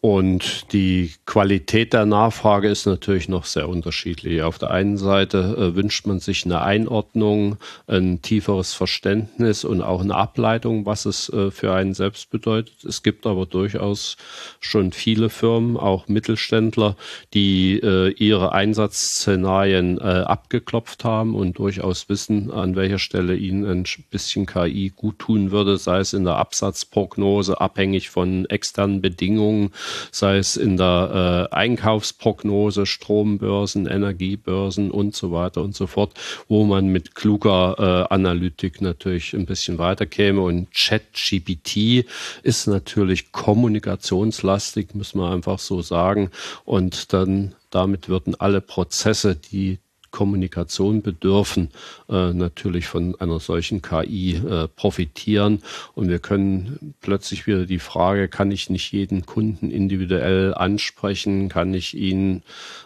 und die Qualität der Nachfrage ist natürlich noch sehr unterschiedlich. Auf der einen Seite äh, wünscht man sich eine Einordnung, ein tieferes Verständnis und auch eine Ableitung, was es äh, für einen selbst bedeutet. Es gibt aber durchaus schon viele Firmen, auch Mittelständler, die äh, ihre Einsatzszenarien äh, abgeklopft haben und durchaus wissen, an welcher Stelle ihnen ein bisschen KI gut tun würde, sei es in der Absatzprognose, abhängig von externen Bedingungen sei es in der äh, Einkaufsprognose, Strombörsen, Energiebörsen und so weiter und so fort, wo man mit kluger äh, Analytik natürlich ein bisschen weiterkäme. Und ChatGPT ist natürlich kommunikationslastig, muss man einfach so sagen. Und dann damit würden alle Prozesse, die Kommunikation bedürfen, äh, natürlich von einer solchen KI äh, profitieren. Und wir können plötzlich wieder die Frage, kann ich nicht jeden Kunden individuell ansprechen? Kann ich ihn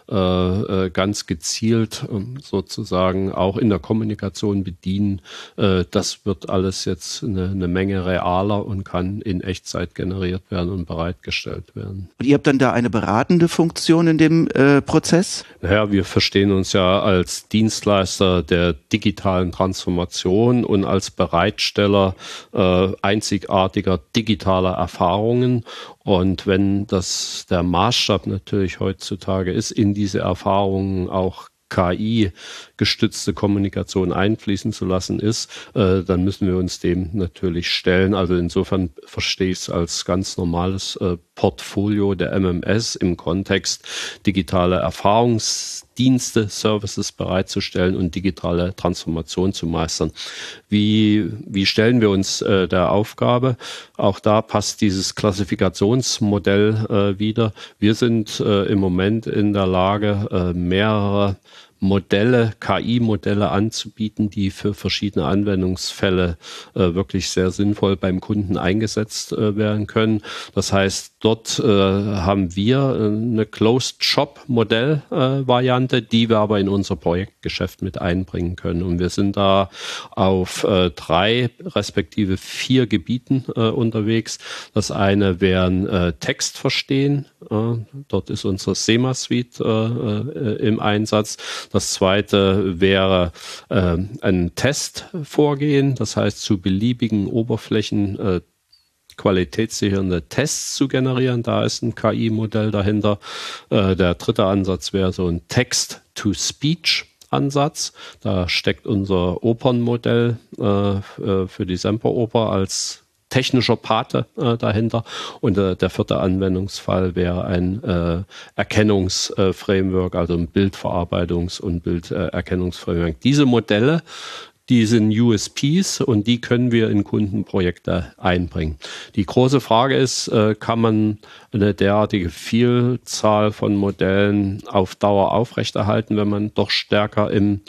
äh, äh ganz gezielt ähm, sozusagen auch in der Kommunikation bedienen? Äh, das wird alles jetzt eine, eine Menge realer und kann in Echtzeit generiert werden und bereitgestellt werden. Und ihr habt dann da eine beratende Funktion in dem äh, Prozess? Naja, wir verstehen uns ja als als Dienstleister der digitalen Transformation und als Bereitsteller äh, einzigartiger digitaler Erfahrungen. Und wenn das der Maßstab natürlich heutzutage ist, in diese Erfahrungen auch KI-gestützte Kommunikation einfließen zu lassen ist, äh, dann müssen wir uns dem natürlich stellen. Also insofern verstehe ich es als ganz normales äh, Portfolio der MMS im Kontext digitale Erfahrungsdienste, Services bereitzustellen und digitale Transformation zu meistern. Wie, wie stellen wir uns äh, der Aufgabe? Auch da passt dieses Klassifikationsmodell äh, wieder. Wir sind äh, im Moment in der Lage, äh, mehrere Modelle, KI-Modelle anzubieten, die für verschiedene Anwendungsfälle äh, wirklich sehr sinnvoll beim Kunden eingesetzt äh, werden können. Das heißt, dort äh, haben wir äh, eine Closed-Shop-Modell-Variante, die wir aber in unser Projektgeschäft mit einbringen können. Und wir sind da auf äh, drei respektive vier Gebieten äh, unterwegs. Das eine wären Text verstehen. dort ist unsere SEMA-Suite im Einsatz. Das zweite wäre äh, ein Testvorgehen, das heißt zu beliebigen Oberflächen äh, qualitätssichernde Tests zu generieren. Da ist ein KI-Modell dahinter. Äh, der dritte Ansatz wäre so ein Text-to-Speech. Ansatz. Da steckt unser Opernmodell äh, äh für die Semperoper als technischer Pate äh, dahinter. Und äh, der vierte Anwendungsfall wäre ein äh, Erkennungsframework, also ein Bildverarbeitungs- und Bilderkennungsframework. Diese Modelle die sind USPs und die können wir in Kundenprojekte einbringen. Die große Frage ist, äh, kann man eine derartige Vielzahl von Modellen auf Dauer aufrechterhalten, wenn man doch stärker im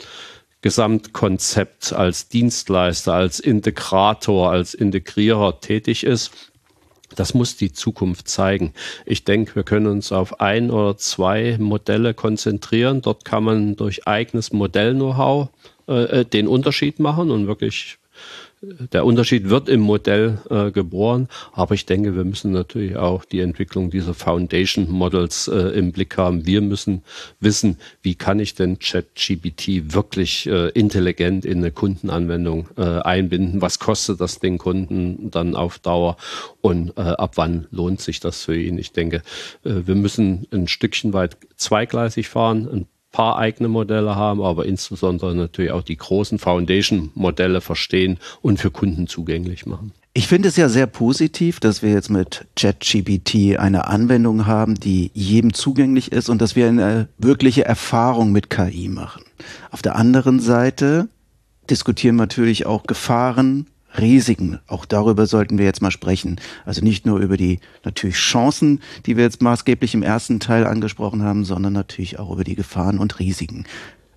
Gesamtkonzept als Dienstleister, als Integrator, als Integrierer tätig ist. Das muss die Zukunft zeigen. Ich denke, wir können uns auf ein oder zwei Modelle konzentrieren. Dort kann man durch eigenes Modell-Know-how äh, den Unterschied machen und wirklich der Unterschied wird im Modell äh, geboren, aber ich denke, wir müssen natürlich auch die Entwicklung dieser Foundation Models äh, im Blick haben. Wir müssen wissen, wie kann ich denn ChatGPT wirklich äh, intelligent in eine Kundenanwendung äh, einbinden? Was kostet das den Kunden dann auf Dauer und äh, ab wann lohnt sich das für ihn? Ich denke, äh, wir müssen ein Stückchen weit zweigleisig fahren, ein paar eigene Modelle haben, aber insbesondere natürlich auch die großen Foundation-Modelle verstehen und für Kunden zugänglich machen. Ich finde es ja sehr positiv, dass wir jetzt mit ChatGPT eine Anwendung haben, die jedem zugänglich ist und dass wir eine wirkliche Erfahrung mit KI machen. Auf der anderen Seite diskutieren wir natürlich auch Gefahren, Risiken. Auch darüber sollten wir jetzt mal sprechen. Also nicht nur über die natürlich Chancen, die wir jetzt maßgeblich im ersten Teil angesprochen haben, sondern natürlich auch über die Gefahren und Risiken.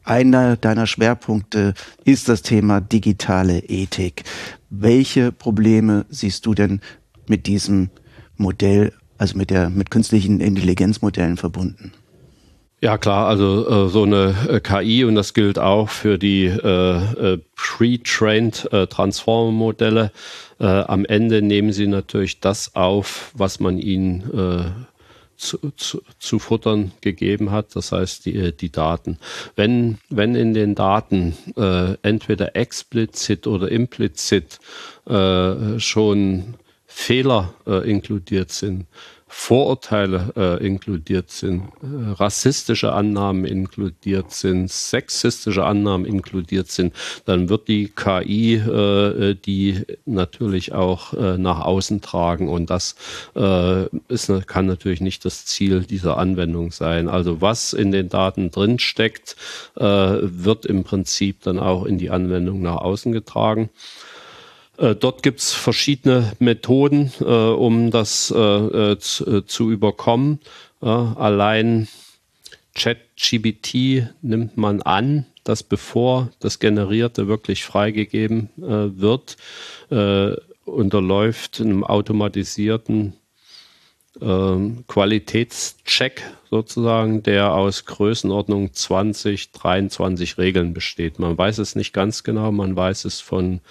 Einer deiner Schwerpunkte ist das Thema digitale Ethik. Welche Probleme siehst du denn mit diesem Modell, also mit der, mit künstlichen Intelligenzmodellen verbunden? Ja klar, also äh, so eine äh, KI und das gilt auch für die äh, äh, pre-trained äh, Transformer-Modelle. Äh, am Ende nehmen sie natürlich das auf, was man ihnen äh, zu, zu, zu futtern gegeben hat, das heißt die, äh, die Daten. Wenn, wenn in den Daten äh, entweder explizit oder implizit äh, schon Fehler äh, inkludiert sind, Vorurteile äh, inkludiert sind, äh, rassistische Annahmen inkludiert sind, sexistische Annahmen inkludiert sind, dann wird die KI äh, die natürlich auch äh, nach außen tragen und das äh, ist, kann natürlich nicht das Ziel dieser Anwendung sein. Also was in den Daten drin steckt, äh, wird im Prinzip dann auch in die Anwendung nach außen getragen. Äh, dort gibt es verschiedene Methoden, äh, um das äh, zu, äh, zu, überkommen. allein ChatGBT nimmt man an, dass bevor das Generierte wirklich freigegeben wird, unterläuft einem automatisierten ähm, Qualitätscheck sozusagen, der aus Größenordnung 20, 23 Regeln besteht. Man weiß es nicht ganz genau, man weiß es von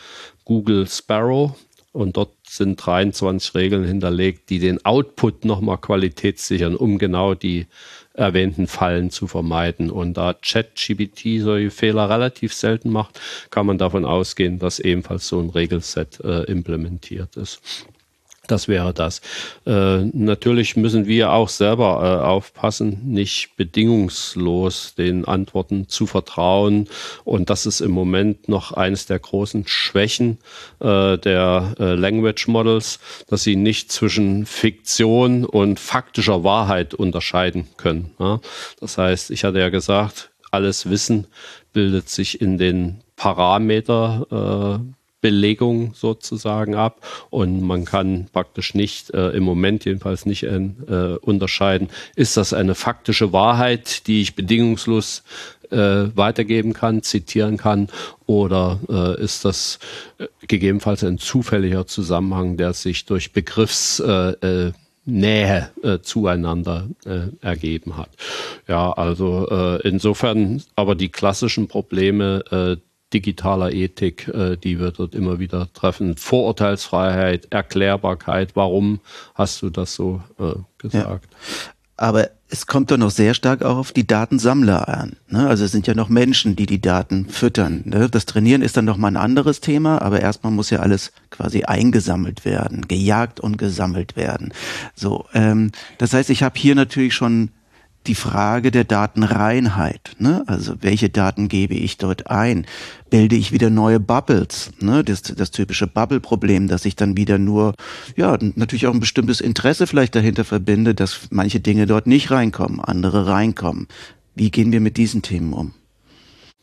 Google Sparrow und dort sind 23 Regeln hinterlegt, die den Output nochmal qualitätssichern, um genau die erwähnten Fallen zu vermeiden. Und da ChatGPT solche Fehler relativ selten macht, kann man davon ausgehen, dass ebenfalls so ein Regelset äh, implementiert ist. Das wäre das. Äh, natürlich müssen wir auch selber äh, aufpassen, nicht bedingungslos den Antworten zu vertrauen. Und das ist im Moment noch eines der großen Schwächen äh, der äh, Language Models, dass sie nicht zwischen Fiktion und faktischer Wahrheit unterscheiden können. Ja? Das heißt, ich hatte ja gesagt, alles Wissen bildet sich in den Parameter äh, Belegung sozusagen ab und man kann praktisch nicht äh, im Moment jedenfalls nicht äh, unterscheiden, ist das eine faktische Wahrheit, die ich bedingungslos äh, weitergeben kann, zitieren kann oder äh, ist das äh, gegebenenfalls ein zufälliger Zusammenhang, der sich durch Begriffsnähe äh, Nähe äh, zueinander äh, ergeben hat. Ja, also äh, insofern aber die klassischen Probleme, äh, digitaler Ethik, äh, die wir dort immer wieder treffen. Vorurteilsfreiheit, Erklärbarkeit, warum hast du das so äh, gesagt? Ja. Aber es kommt doch noch sehr stark auch auf die Datensammler an. Ne? Also es sind ja noch Menschen, die die Daten füttern. Ne? Das Trainieren ist dann noch mal ein anderes Thema, aber erstmal muss ja alles quasi eingesammelt werden, gejagt und gesammelt werden. So, ähm, das heißt, ich habe hier natürlich schon die Frage der Datenreinheit. Ne? Also welche Daten gebe ich dort ein? Bilde ich wieder neue Bubbles? Ne? Das, das typische Bubble-Problem, dass ich dann wieder nur, ja, natürlich auch ein bestimmtes Interesse vielleicht dahinter verbinde, dass manche Dinge dort nicht reinkommen, andere reinkommen. Wie gehen wir mit diesen Themen um?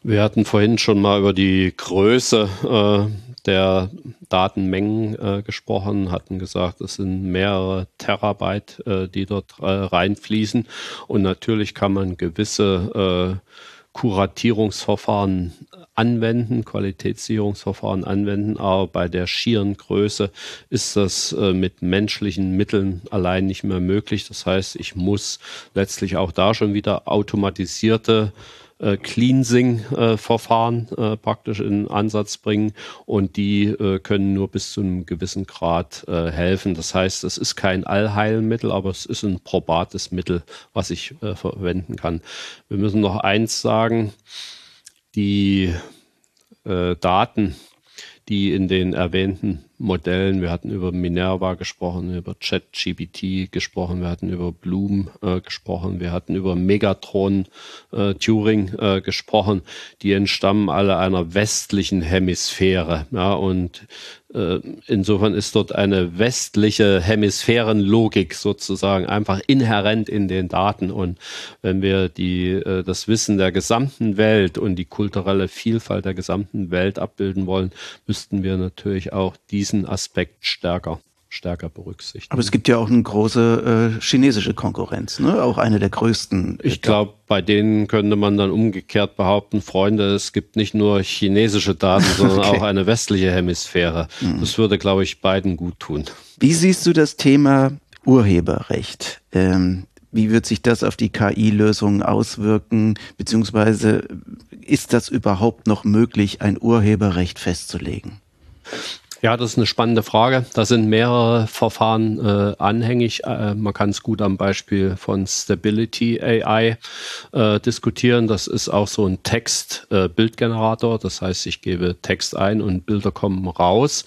Wir hatten vorhin schon mal über die Größe äh, der Datenmengen äh, gesprochen, hatten gesagt, es sind mehrere Terabyte, äh, die dort äh, reinfließen. Und natürlich kann man gewisse äh, Kuratierungsverfahren anwenden, Qualitätssicherungsverfahren anwenden, aber bei der schieren Größe ist das äh, mit menschlichen Mitteln allein nicht mehr möglich. Das heißt, ich muss letztlich auch da schon wieder automatisierte äh, Cleansing-Verfahren äh, praktisch in Ansatz bringen und die äh, können nur bis zu einem gewissen Grad äh, helfen. Das heißt, es ist kein Allheilmittel, aber es ist ein probates Mittel, was ich äh, verwenden kann. Wir müssen noch eins sagen, die äh, Daten, die in den erwähnten Modellen, wir hatten über Minerva gesprochen, über ChatGPT gesprochen, wir hatten über Bloom äh, gesprochen, wir hatten über Megatron äh, Turing äh, gesprochen, die entstammen alle einer westlichen Hemisphäre. Ja, und äh, insofern ist dort eine westliche Hemisphärenlogik sozusagen einfach inhärent in den Daten. Und wenn wir die, äh, das Wissen der gesamten Welt und die kulturelle Vielfalt der gesamten Welt abbilden wollen, müssten wir natürlich auch diesen Aspekt stärker stärker berücksichtigen. Aber es gibt ja auch eine große äh, chinesische Konkurrenz, ne? auch eine der größten. Äh, ich glaube, bei denen könnte man dann umgekehrt behaupten, Freunde, es gibt nicht nur chinesische Daten, sondern okay. auch eine westliche Hemisphäre. Mhm. Das würde, glaube ich, beiden gut tun. Wie siehst du das Thema Urheberrecht? Ähm, wie wird sich das auf die KI-Lösungen auswirken? Beziehungsweise ist das überhaupt noch möglich, ein Urheberrecht festzulegen? Ja, das ist eine spannende Frage. Da sind mehrere Verfahren äh, anhängig. Äh, man kann es gut am Beispiel von Stability AI äh, diskutieren. Das ist auch so ein Text-Bildgenerator. Äh, das heißt, ich gebe Text ein und Bilder kommen raus.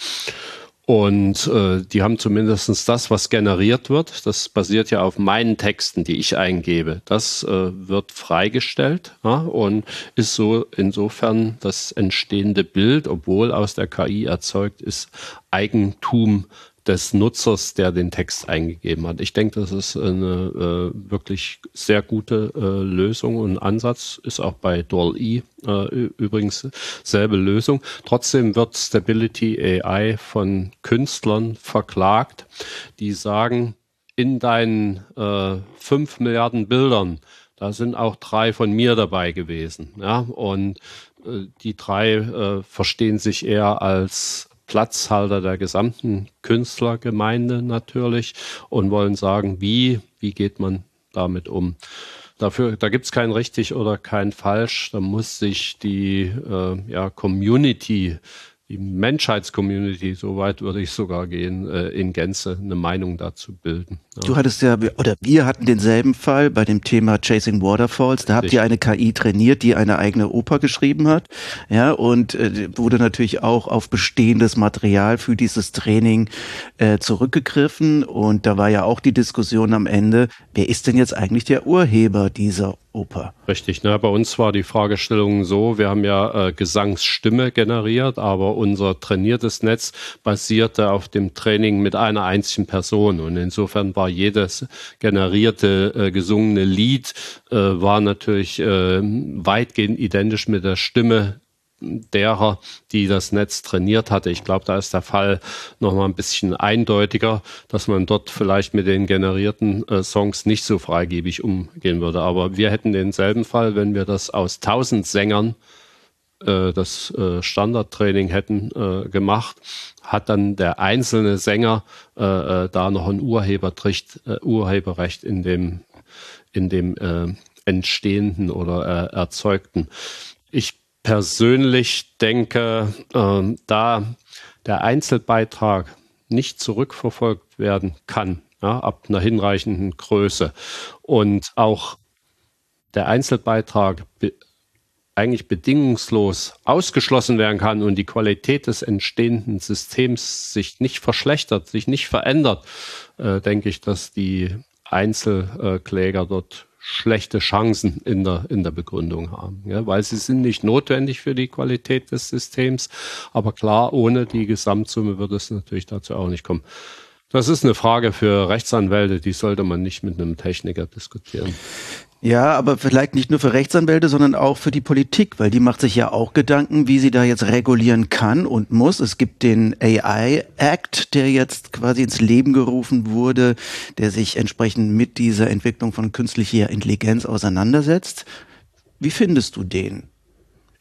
Und äh, die haben zumindest das, was generiert wird. Das basiert ja auf meinen Texten, die ich eingebe. Das äh, wird freigestellt ja, und ist so insofern das entstehende Bild, obwohl aus der KI erzeugt ist, Eigentum des Nutzers, der den Text eingegeben hat. Ich denke, das ist eine äh, wirklich sehr gute äh, Lösung und Ansatz. Ist auch bei DALL-E äh, übrigens selbe Lösung. Trotzdem wird Stability AI von Künstlern verklagt, die sagen, in deinen äh, 5 Milliarden Bildern, da sind auch drei von mir dabei gewesen. Ja? Und äh, die drei äh, verstehen sich eher als Platzhalter der gesamten Künstlergemeinde natürlich und wollen sagen, wie, wie geht man damit um. Dafür, da gibt's kein richtig oder kein falsch. Da muss sich die äh, ja, Community die Menschheitscommunity, so weit würde ich sogar gehen, äh, in Gänze eine Meinung dazu bilden. Ja. Du hattest ja, oder wir hatten denselben Fall bei dem Thema Chasing Waterfalls. Da habt ihr eine KI trainiert, die eine eigene Oper geschrieben hat. Ja, und äh, wurde natürlich auch auf bestehendes Material für dieses Training äh, zurückgegriffen. Und da war ja auch die Diskussion am Ende, wer ist denn jetzt eigentlich der Urheber dieser Oper. Richtig, ne? bei uns war die Fragestellung so, wir haben ja äh, Gesangsstimme generiert, aber unser trainiertes Netz basierte auf dem Training mit einer einzigen Person und insofern war jedes generierte äh, gesungene Lied äh, war natürlich äh, weitgehend identisch mit der Stimme derer, die das Netz trainiert hatte. Ich glaube, da ist der Fall noch mal ein bisschen eindeutiger, dass man dort vielleicht mit den generierten äh, Songs nicht so freigebig umgehen würde. Aber wir hätten denselben Fall, wenn wir das aus tausend Sängern äh, das äh, Standardtraining hätten äh, gemacht, hat dann der einzelne Sänger äh, äh, da noch ein Urheberrecht, Urheberrecht in dem in dem entstehenden oder erzeugten. Ich persönlich denke, äh, da der Einzelbeitrag nicht zurückverfolgt werden kann, ja, ab einer hinreichenden Größe und auch der Einzelbeitrag be eigentlich bedingungslos ausgeschlossen werden kann und die Qualität des entstehenden Systems sich nicht verschlechtert, sich nicht verändert, äh, denke ich, dass die Einzelkläger dort schlechte Chancen in der, in der Begründung haben, ja, weil sie sind nicht notwendig für die Qualität des Systems. Aber klar, ohne die Gesamtsumme wird es natürlich dazu auch nicht kommen. Das ist eine Frage für Rechtsanwälte, die sollte man nicht mit einem Techniker diskutieren. Ja, aber vielleicht nicht nur für Rechtsanwälte, sondern auch für die Politik, weil die macht sich ja auch Gedanken, wie sie da jetzt regulieren kann und muss. Es gibt den AI Act, der jetzt quasi ins Leben gerufen wurde, der sich entsprechend mit dieser Entwicklung von künstlicher Intelligenz auseinandersetzt. Wie findest du den?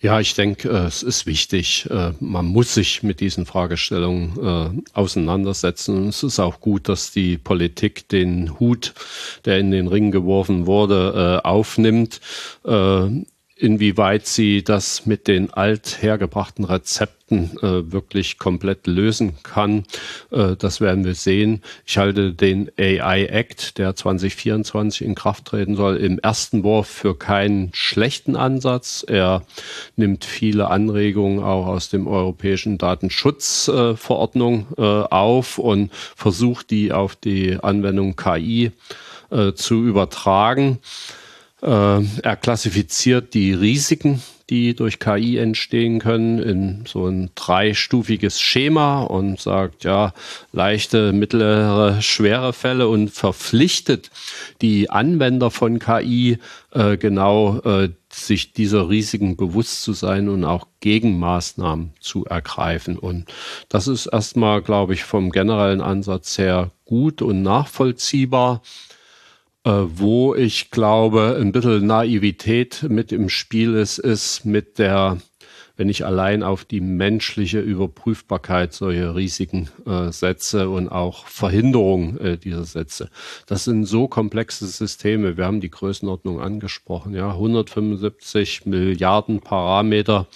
Ja, ich denke, äh, es ist wichtig. Äh, man muss sich mit diesen Fragestellungen äh, auseinandersetzen. Es ist auch gut, dass die Politik den Hut, der in den Ring geworfen wurde, aufnimmt inwieweit sie das mit den althergebrachten Rezepten äh, wirklich komplett lösen kann, äh, das werden wir sehen. Ich halte den AI Act, der 2024 in Kraft treten soll, im ersten Wurf für keinen schlechten Ansatz. Er nimmt viele Anregungen auch aus dem europäischen Datenschutzverordnung äh, auf und versucht die auf die Anwendung KI äh, zu übertragen. Äh, er klassifiziert die Risiken, die durch KI entstehen können, in so ein dreistufiges Schema und sagt, ja, leichte, mittlere, schwere Fälle und verpflichtet die Anwender von KI äh, genau äh, sich dieser Risiken bewusst zu sein und auch Gegenmaßnahmen zu ergreifen. Und das ist erstmal, glaube ich, vom generellen Ansatz her gut und nachvollziehbar. Äh, wo ich glaube, ein bisschen Naivität mit im Spiel ist, ist mit der, wenn ich allein auf die menschliche Überprüfbarkeit solcher Risiken äh, setze und auch Verhinderung äh, dieser Sätze. Das sind so komplexe Systeme. Wir haben die Größenordnung angesprochen, ja, 175 Milliarden Parameter.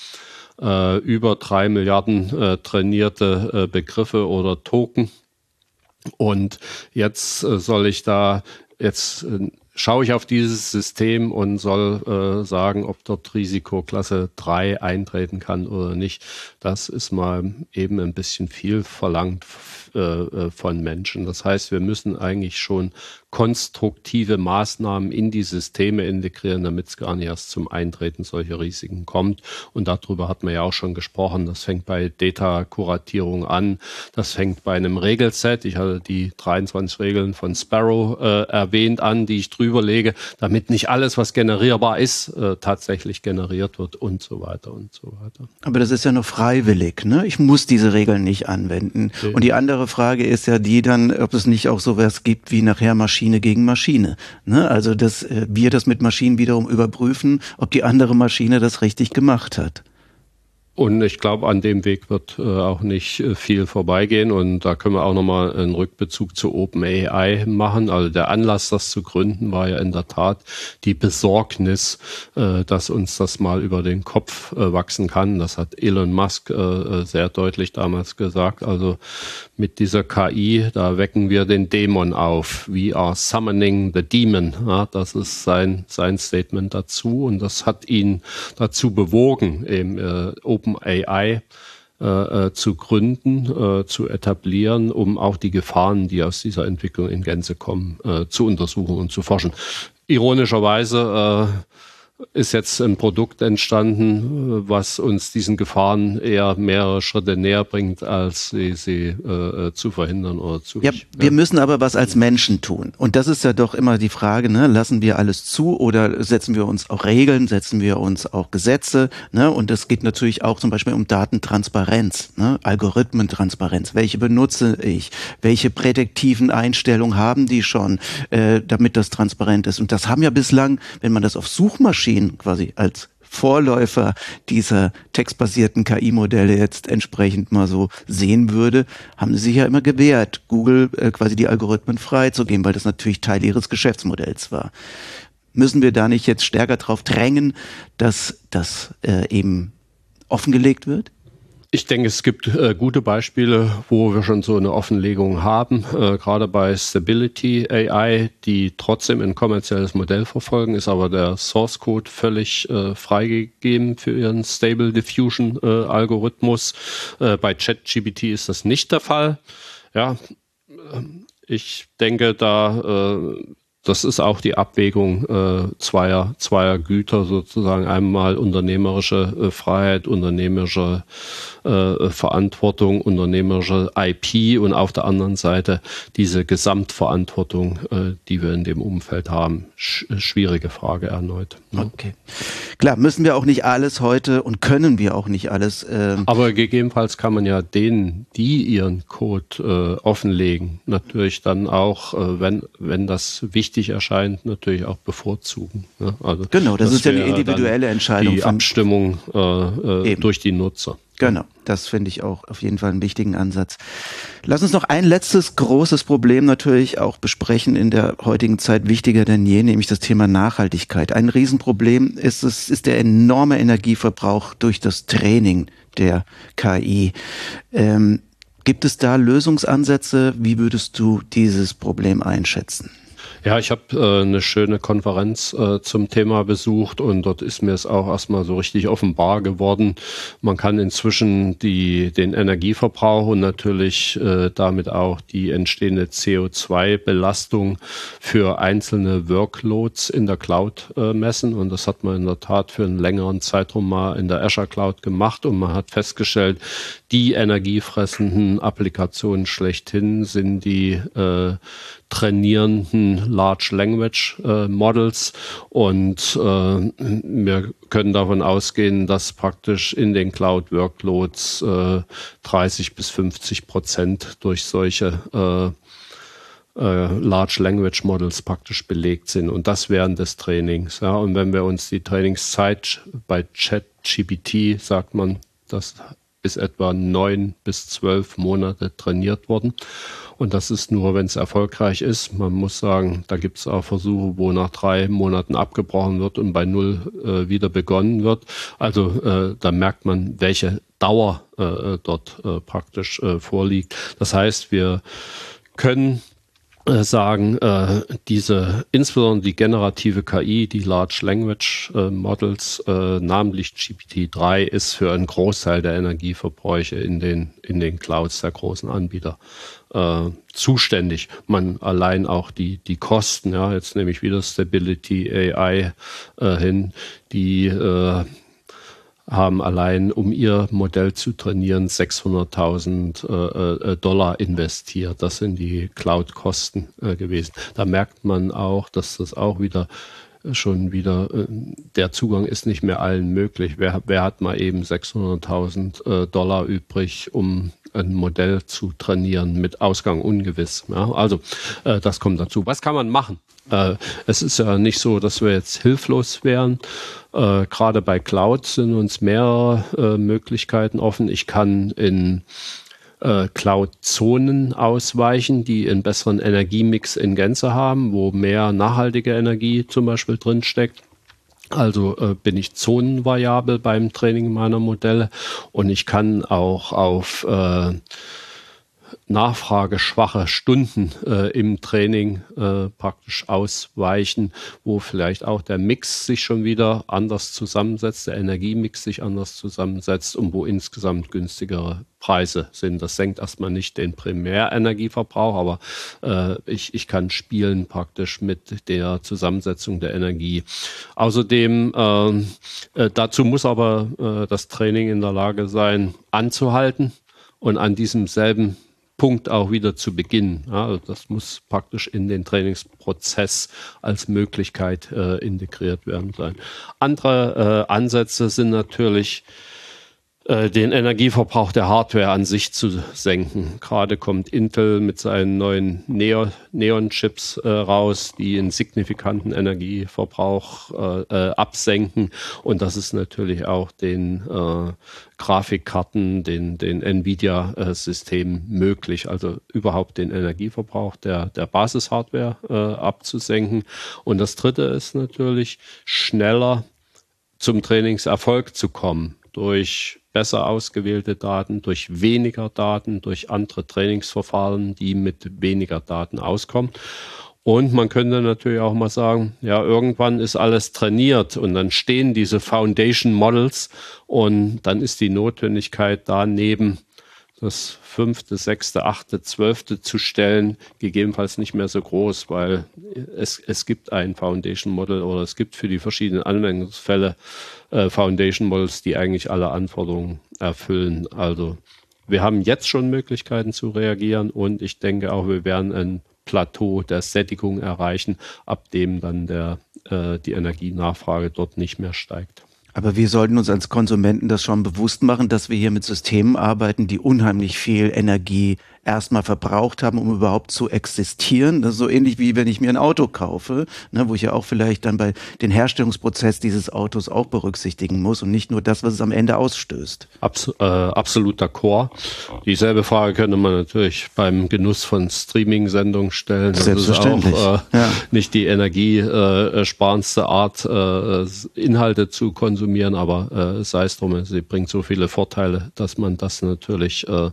Äh, über drei Milliarden äh, trainierte äh, Begriffe oder Token. Und jetzt soll ich da Jetzt äh, schaue ich auf dieses System und soll äh, sagen, ob dort Risikoklasse 3 eintreten kann oder nicht. Das ist mal eben ein bisschen viel verlangt äh, äh, von Menschen. Das heißt, wir müssen eigentlich schon konstruktive Maßnahmen in die Systeme integrieren, damit es gar nicht erst zum Eintreten solcher Risiken kommt. Und darüber hat man ja auch schon gesprochen. Das fängt bei Data-Kuratierung an. Das fängt bei einem Regelset. Ich hatte die 23 Regeln von Sparrow äh, erwähnt an, die ich drüber lege, damit nicht alles, was generierbar ist, äh, tatsächlich generiert wird und so weiter und so weiter. Aber das ist ja nur freiwillig. Ne? Ich muss diese Regeln nicht anwenden. Okay. Und die andere Frage ist ja die dann, ob es nicht auch sowas gibt wie nachher Maschine gegen Maschine. Ne? Also dass äh, wir das mit Maschinen wiederum überprüfen, ob die andere Maschine das richtig gemacht hat. Und ich glaube, an dem Weg wird äh, auch nicht äh, viel vorbeigehen. Und da können wir auch nochmal einen Rückbezug zu OpenAI machen. Also der Anlass, das zu gründen, war ja in der Tat die Besorgnis, äh, dass uns das mal über den Kopf äh, wachsen kann. Das hat Elon Musk äh, äh, sehr deutlich damals gesagt. Also mit dieser KI, da wecken wir den Dämon auf. We are summoning the demon. Ja, das ist sein, sein Statement dazu. Und das hat ihn dazu bewogen, eben OpenAI äh, äh, zu gründen, äh, zu etablieren, um auch die Gefahren, die aus dieser Entwicklung in Gänze kommen, äh, zu untersuchen und zu forschen. Ironischerweise äh, ist jetzt ein Produkt entstanden, was uns diesen Gefahren eher mehrere Schritte näher bringt, als sie, sie äh, zu verhindern oder zu. Ja, wir müssen aber was als Menschen tun. Und das ist ja doch immer die Frage, ne? lassen wir alles zu oder setzen wir uns auch Regeln, setzen wir uns auch Gesetze? Ne? Und es geht natürlich auch zum Beispiel um Datentransparenz, ne? Algorithmentransparenz. Welche benutze ich? Welche prädiktiven Einstellungen haben die schon, äh, damit das transparent ist? Und das haben ja bislang, wenn man das auf Suchmaschinen Machine quasi als Vorläufer dieser textbasierten KI-Modelle jetzt entsprechend mal so sehen würde, haben sie sich ja immer gewehrt, Google äh, quasi die Algorithmen freizugeben, weil das natürlich Teil ihres Geschäftsmodells war. Müssen wir da nicht jetzt stärker darauf drängen, dass das äh, eben offengelegt wird? Ich denke, es gibt äh, gute Beispiele, wo wir schon so eine Offenlegung haben. Äh, gerade bei Stability AI, die trotzdem ein kommerzielles Modell verfolgen, ist aber der Source Code völlig äh, freigegeben für ihren Stable Diffusion äh, Algorithmus. Äh, bei ChatGPT ist das nicht der Fall. Ja, ich denke, da äh, das ist auch die Abwägung äh, zweier, zweier Güter sozusagen. Einmal unternehmerische äh, Freiheit, unternehmerische äh, Verantwortung, unternehmerische IP und auf der anderen Seite diese Gesamtverantwortung, äh, die wir in dem Umfeld haben. Sch schwierige Frage erneut. Ne? Okay. Klar, müssen wir auch nicht alles heute und können wir auch nicht alles. Äh Aber gegebenenfalls kann man ja denen, die ihren Code äh, offenlegen, natürlich dann auch, äh, wenn, wenn das wichtig erscheint, natürlich auch bevorzugen. Ne? Also genau, das, das ist ja eine individuelle Entscheidung. Die Abstimmung äh, äh, durch die Nutzer. Genau, das finde ich auch auf jeden Fall einen wichtigen Ansatz. Lass uns noch ein letztes großes Problem natürlich auch besprechen in der heutigen Zeit wichtiger denn je, nämlich das Thema Nachhaltigkeit. Ein Riesenproblem ist es ist der enorme Energieverbrauch durch das Training der KI. Ähm, gibt es da Lösungsansätze? Wie würdest du dieses Problem einschätzen? Ja, ich habe äh, eine schöne Konferenz äh, zum Thema besucht und dort ist mir es auch erstmal so richtig offenbar geworden. Man kann inzwischen die, den Energieverbrauch und natürlich äh, damit auch die entstehende CO2-Belastung für einzelne Workloads in der Cloud äh, messen. Und das hat man in der Tat für einen längeren Zeitraum mal in der Azure Cloud gemacht und man hat festgestellt, die energiefressenden Applikationen schlechthin sind die äh, trainierenden Large Language äh, Models und äh, wir können davon ausgehen, dass praktisch in den Cloud Workloads äh, 30 bis 50 Prozent durch solche äh, äh, Large Language Models praktisch belegt sind und das während des Trainings. Ja. Und wenn wir uns die Trainingszeit bei ChatGPT sagt man, das ist etwa neun bis zwölf Monate trainiert worden. Und das ist nur, wenn es erfolgreich ist. Man muss sagen, da gibt es auch Versuche, wo nach drei Monaten abgebrochen wird und bei null äh, wieder begonnen wird. Also äh, da merkt man, welche Dauer äh, dort äh, praktisch äh, vorliegt. Das heißt, wir können äh, sagen, äh, diese insbesondere die generative KI, die Large Language äh, Models, äh, namentlich GPT-3, ist für einen Großteil der Energieverbräuche in den in den Clouds der großen Anbieter äh, zuständig. Man allein auch die die Kosten, ja, jetzt nehme ich wieder Stability AI äh, hin, die äh, haben allein, um ihr Modell zu trainieren, 600.000 äh, äh, Dollar investiert. Das sind die Cloud-Kosten äh, gewesen. Da merkt man auch, dass das auch wieder schon wieder, äh, der Zugang ist nicht mehr allen möglich. Wer, wer hat mal eben 600.000 äh, Dollar übrig, um ein Modell zu trainieren mit Ausgang ungewiss. Ja, also äh, das kommt dazu. Was kann man machen? Es ist ja nicht so, dass wir jetzt hilflos wären. Gerade bei Cloud sind uns mehrere Möglichkeiten offen. Ich kann in äh, Cloud-Zonen ausweichen, die einen besseren Energiemix in Gänze haben, wo mehr nachhaltige Energie zum Beispiel drinsteckt. Also äh, bin ich zonenvariabel beim Training meiner Modelle und ich kann auch auf äh, nachfrageschwache Stunden äh, im Training äh, praktisch ausweichen, wo vielleicht auch der Mix sich schon wieder anders zusammensetzt, der Energiemix sich anders zusammensetzt und wo insgesamt günstigere Preise sind. Das senkt erstmal nicht den Primärenergieverbrauch, aber äh, ich, ich kann spielen praktisch mit der Zusammensetzung der Energie. Außerdem ähm, äh, dazu muss aber äh, das Training in der Lage sein, anzuhalten und an diesem selben Punkt auch wieder zu beginnen. Ja, also das muss praktisch in den Trainingsprozess als Möglichkeit äh, integriert werden sein. Andere äh, Ansätze sind natürlich den Energieverbrauch der Hardware an sich zu senken. Gerade kommt Intel mit seinen neuen Neon-Chips äh, raus, die einen signifikanten Energieverbrauch äh, äh, absenken. Und das ist natürlich auch den äh, Grafikkarten, den, den Nvidia-Systemen möglich, also überhaupt den Energieverbrauch der, der Basishardware äh, abzusenken. Und das dritte ist natürlich schneller zum Trainingserfolg zu kommen durch besser ausgewählte Daten, durch weniger Daten, durch andere Trainingsverfahren, die mit weniger Daten auskommen. Und man könnte natürlich auch mal sagen, ja, irgendwann ist alles trainiert und dann stehen diese Foundation Models und dann ist die Notwendigkeit daneben das fünfte, sechste, achte, zwölfte zu stellen, gegebenenfalls nicht mehr so groß, weil es, es gibt ein Foundation Model oder es gibt für die verschiedenen Anwendungsfälle äh, Foundation Models, die eigentlich alle Anforderungen erfüllen. Also wir haben jetzt schon Möglichkeiten zu reagieren und ich denke auch, wir werden ein Plateau der Sättigung erreichen, ab dem dann der, äh, die Energienachfrage dort nicht mehr steigt. Aber wir sollten uns als Konsumenten das schon bewusst machen, dass wir hier mit Systemen arbeiten, die unheimlich viel Energie erstmal verbraucht haben, um überhaupt zu existieren. Das ist so ähnlich wie wenn ich mir ein Auto kaufe, ne, wo ich ja auch vielleicht dann bei den Herstellungsprozess dieses Autos auch berücksichtigen muss und nicht nur das, was es am Ende ausstößt. Abs äh, absoluter Chor. Dieselbe Frage könnte man natürlich beim Genuss von Streaming-Sendungen stellen. Das Selbstverständlich. Ist auch, äh, ja. nicht die energiesparendste Art, äh, Inhalte zu konsumieren, aber äh, sei es drum, sie bringt so viele Vorteile, dass man das natürlich äh,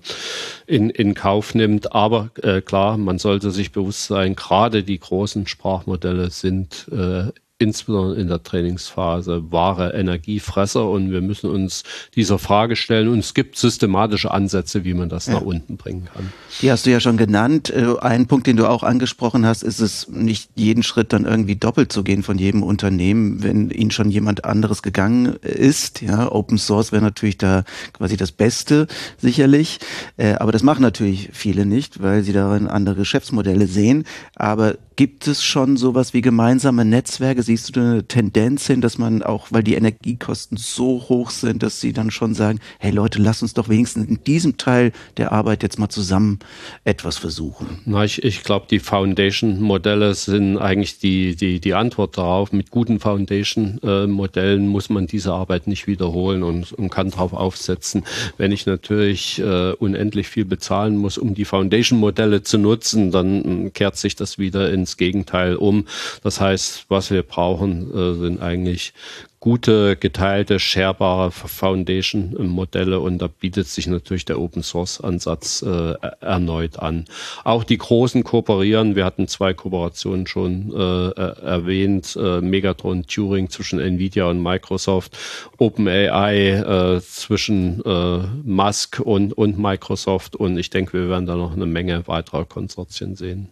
in, in Kauf aufnimmt. Aber äh, klar, man sollte sich bewusst sein, gerade die großen Sprachmodelle sind äh, insbesondere in der Trainingsphase wahre Energiefresser und wir müssen uns dieser Frage stellen und es gibt systematische Ansätze, wie man das ja. nach unten bringen kann. Die hast du ja schon genannt. Äh, ein Punkt, den du auch angesprochen hast, ist es nicht jeden Schritt dann irgendwie doppelt zu gehen von jedem Unternehmen, wenn ihnen schon jemand anderes gegangen ist. Ja, Open Source wäre natürlich da quasi das Beste, sicherlich. Äh, aber das machen natürlich viele nicht, weil sie darin andere Geschäftsmodelle sehen. Aber Gibt es schon sowas wie gemeinsame Netzwerke? Siehst du eine Tendenz hin, dass man auch, weil die Energiekosten so hoch sind, dass sie dann schon sagen, hey Leute, lass uns doch wenigstens in diesem Teil der Arbeit jetzt mal zusammen etwas versuchen? Na, ich, ich glaube, die Foundation-Modelle sind eigentlich die, die, die Antwort darauf. Mit guten Foundation-Modellen muss man diese Arbeit nicht wiederholen und, und kann darauf aufsetzen. Wenn ich natürlich äh, unendlich viel bezahlen muss, um die Foundation-Modelle zu nutzen, dann äh, kehrt sich das wieder ins ins Gegenteil um. Das heißt, was wir brauchen, äh, sind eigentlich gute, geteilte, sharebare Foundation-Modelle und da bietet sich natürlich der Open-Source-Ansatz äh, erneut an. Auch die Großen kooperieren. Wir hatten zwei Kooperationen schon äh, erwähnt. Äh, Megatron Turing zwischen Nvidia und Microsoft, OpenAI äh, zwischen äh, Musk und, und Microsoft und ich denke, wir werden da noch eine Menge weiterer Konsortien sehen.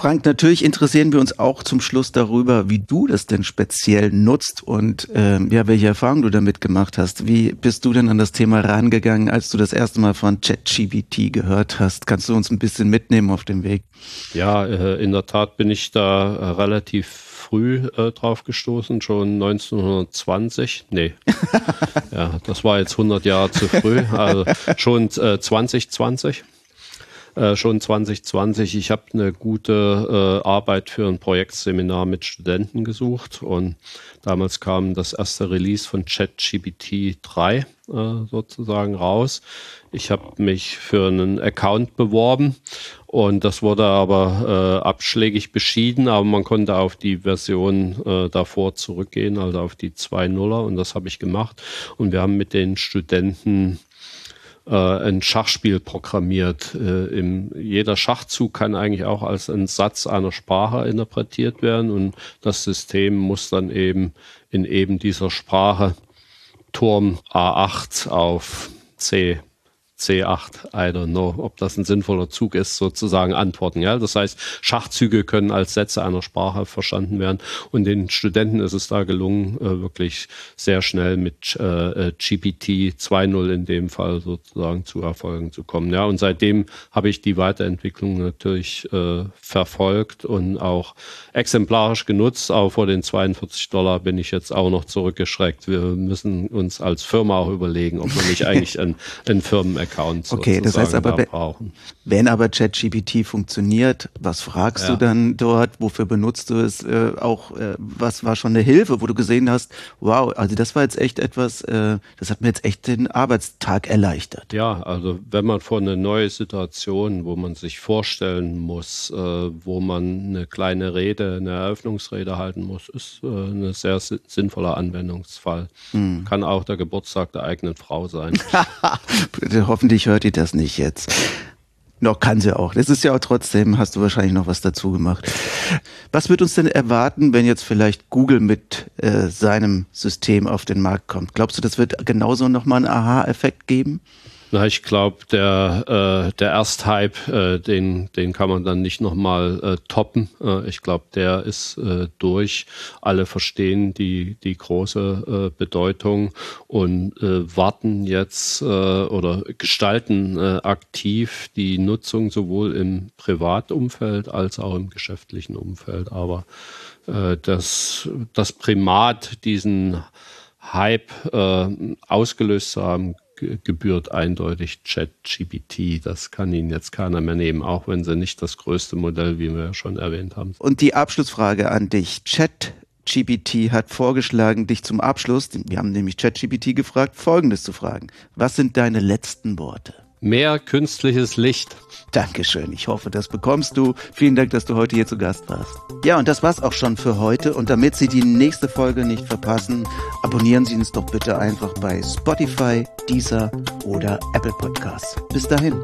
Frank, natürlich interessieren wir uns auch zum Schluss darüber, wie du das denn speziell nutzt und ähm, ja, welche Erfahrungen du damit gemacht hast. Wie bist du denn an das Thema rangegangen, als du das erste Mal von ChatGPT gehört hast? Kannst du uns ein bisschen mitnehmen auf dem Weg? Ja, äh, in der Tat bin ich da äh, relativ früh äh, drauf gestoßen, schon 1920. Nee, ja, das war jetzt 100 Jahre zu früh. Also schon äh, 2020. Äh, schon 2020. Ich habe eine gute äh, Arbeit für ein Projektseminar mit Studenten gesucht und damals kam das erste Release von ChatGPT 3 äh, sozusagen raus. Ich habe mich für einen Account beworben und das wurde aber äh, abschlägig beschieden, aber man konnte auf die Version äh, davor zurückgehen, also auf die 2.0er und das habe ich gemacht. Und wir haben mit den Studenten äh, ein Schachspiel programmiert. Äh, im, jeder Schachzug kann eigentlich auch als ein Satz einer Sprache interpretiert werden und das System muss dann eben in eben dieser Sprache Turm A8 auf C C8, I don't know, ob das ein sinnvoller Zug ist, sozusagen antworten. Ja, das heißt, Schachzüge können als Sätze einer Sprache verstanden werden und den Studenten ist es da gelungen, äh, wirklich sehr schnell mit äh, äh GPT 2.0 in dem Fall sozusagen zu Erfolgen zu kommen. Ja, und seitdem habe ich die Weiterentwicklung natürlich äh, verfolgt und auch exemplarisch genutzt. Aber vor den 42 Dollar bin ich jetzt auch noch zurückgeschreckt. Wir müssen uns als Firma auch überlegen, ob wir nicht eigentlich ein, ein Firmen Account okay, das heißt aber, da wenn aber ChatGPT funktioniert, was fragst ja. du dann dort? Wofür benutzt du es? Äh, auch äh, was war schon eine Hilfe, wo du gesehen hast, wow, also das war jetzt echt etwas, äh, das hat mir jetzt echt den Arbeitstag erleichtert. Ja, also wenn man vor eine neue Situation, wo man sich vorstellen muss, äh, wo man eine kleine Rede, eine Eröffnungsrede halten muss, ist äh, ein sehr sinnvoller Anwendungsfall. Hm. Kann auch der Geburtstag der eigenen Frau sein. Hoffentlich hört ihr das nicht jetzt. Noch kann sie auch. Das ist ja auch trotzdem, hast du wahrscheinlich noch was dazu gemacht. Was wird uns denn erwarten, wenn jetzt vielleicht Google mit äh, seinem System auf den Markt kommt? Glaubst du, das wird genauso nochmal einen Aha-Effekt geben? Na, ich glaube, der, äh, der Ersthype, äh, den, den kann man dann nicht nochmal äh, toppen. Äh, ich glaube, der ist äh, durch. Alle verstehen die, die große äh, Bedeutung und äh, warten jetzt äh, oder gestalten äh, aktiv die Nutzung sowohl im Privatumfeld als auch im geschäftlichen Umfeld. Aber äh, das, das Primat, diesen Hype äh, ausgelöst zu haben, gebührt eindeutig ChatGPT. Das kann Ihnen jetzt keiner mehr nehmen, auch wenn sie nicht das größte Modell, wie wir ja schon erwähnt haben. Und die Abschlussfrage an dich. ChatGPT hat vorgeschlagen, dich zum Abschluss, wir haben nämlich ChatGPT gefragt, Folgendes zu fragen. Was sind deine letzten Worte? Mehr künstliches Licht. Dankeschön. Ich hoffe, das bekommst du. Vielen Dank, dass du heute hier zu Gast warst. Ja, und das war's auch schon für heute. Und damit Sie die nächste Folge nicht verpassen, abonnieren Sie uns doch bitte einfach bei Spotify, Deezer oder Apple Podcasts. Bis dahin.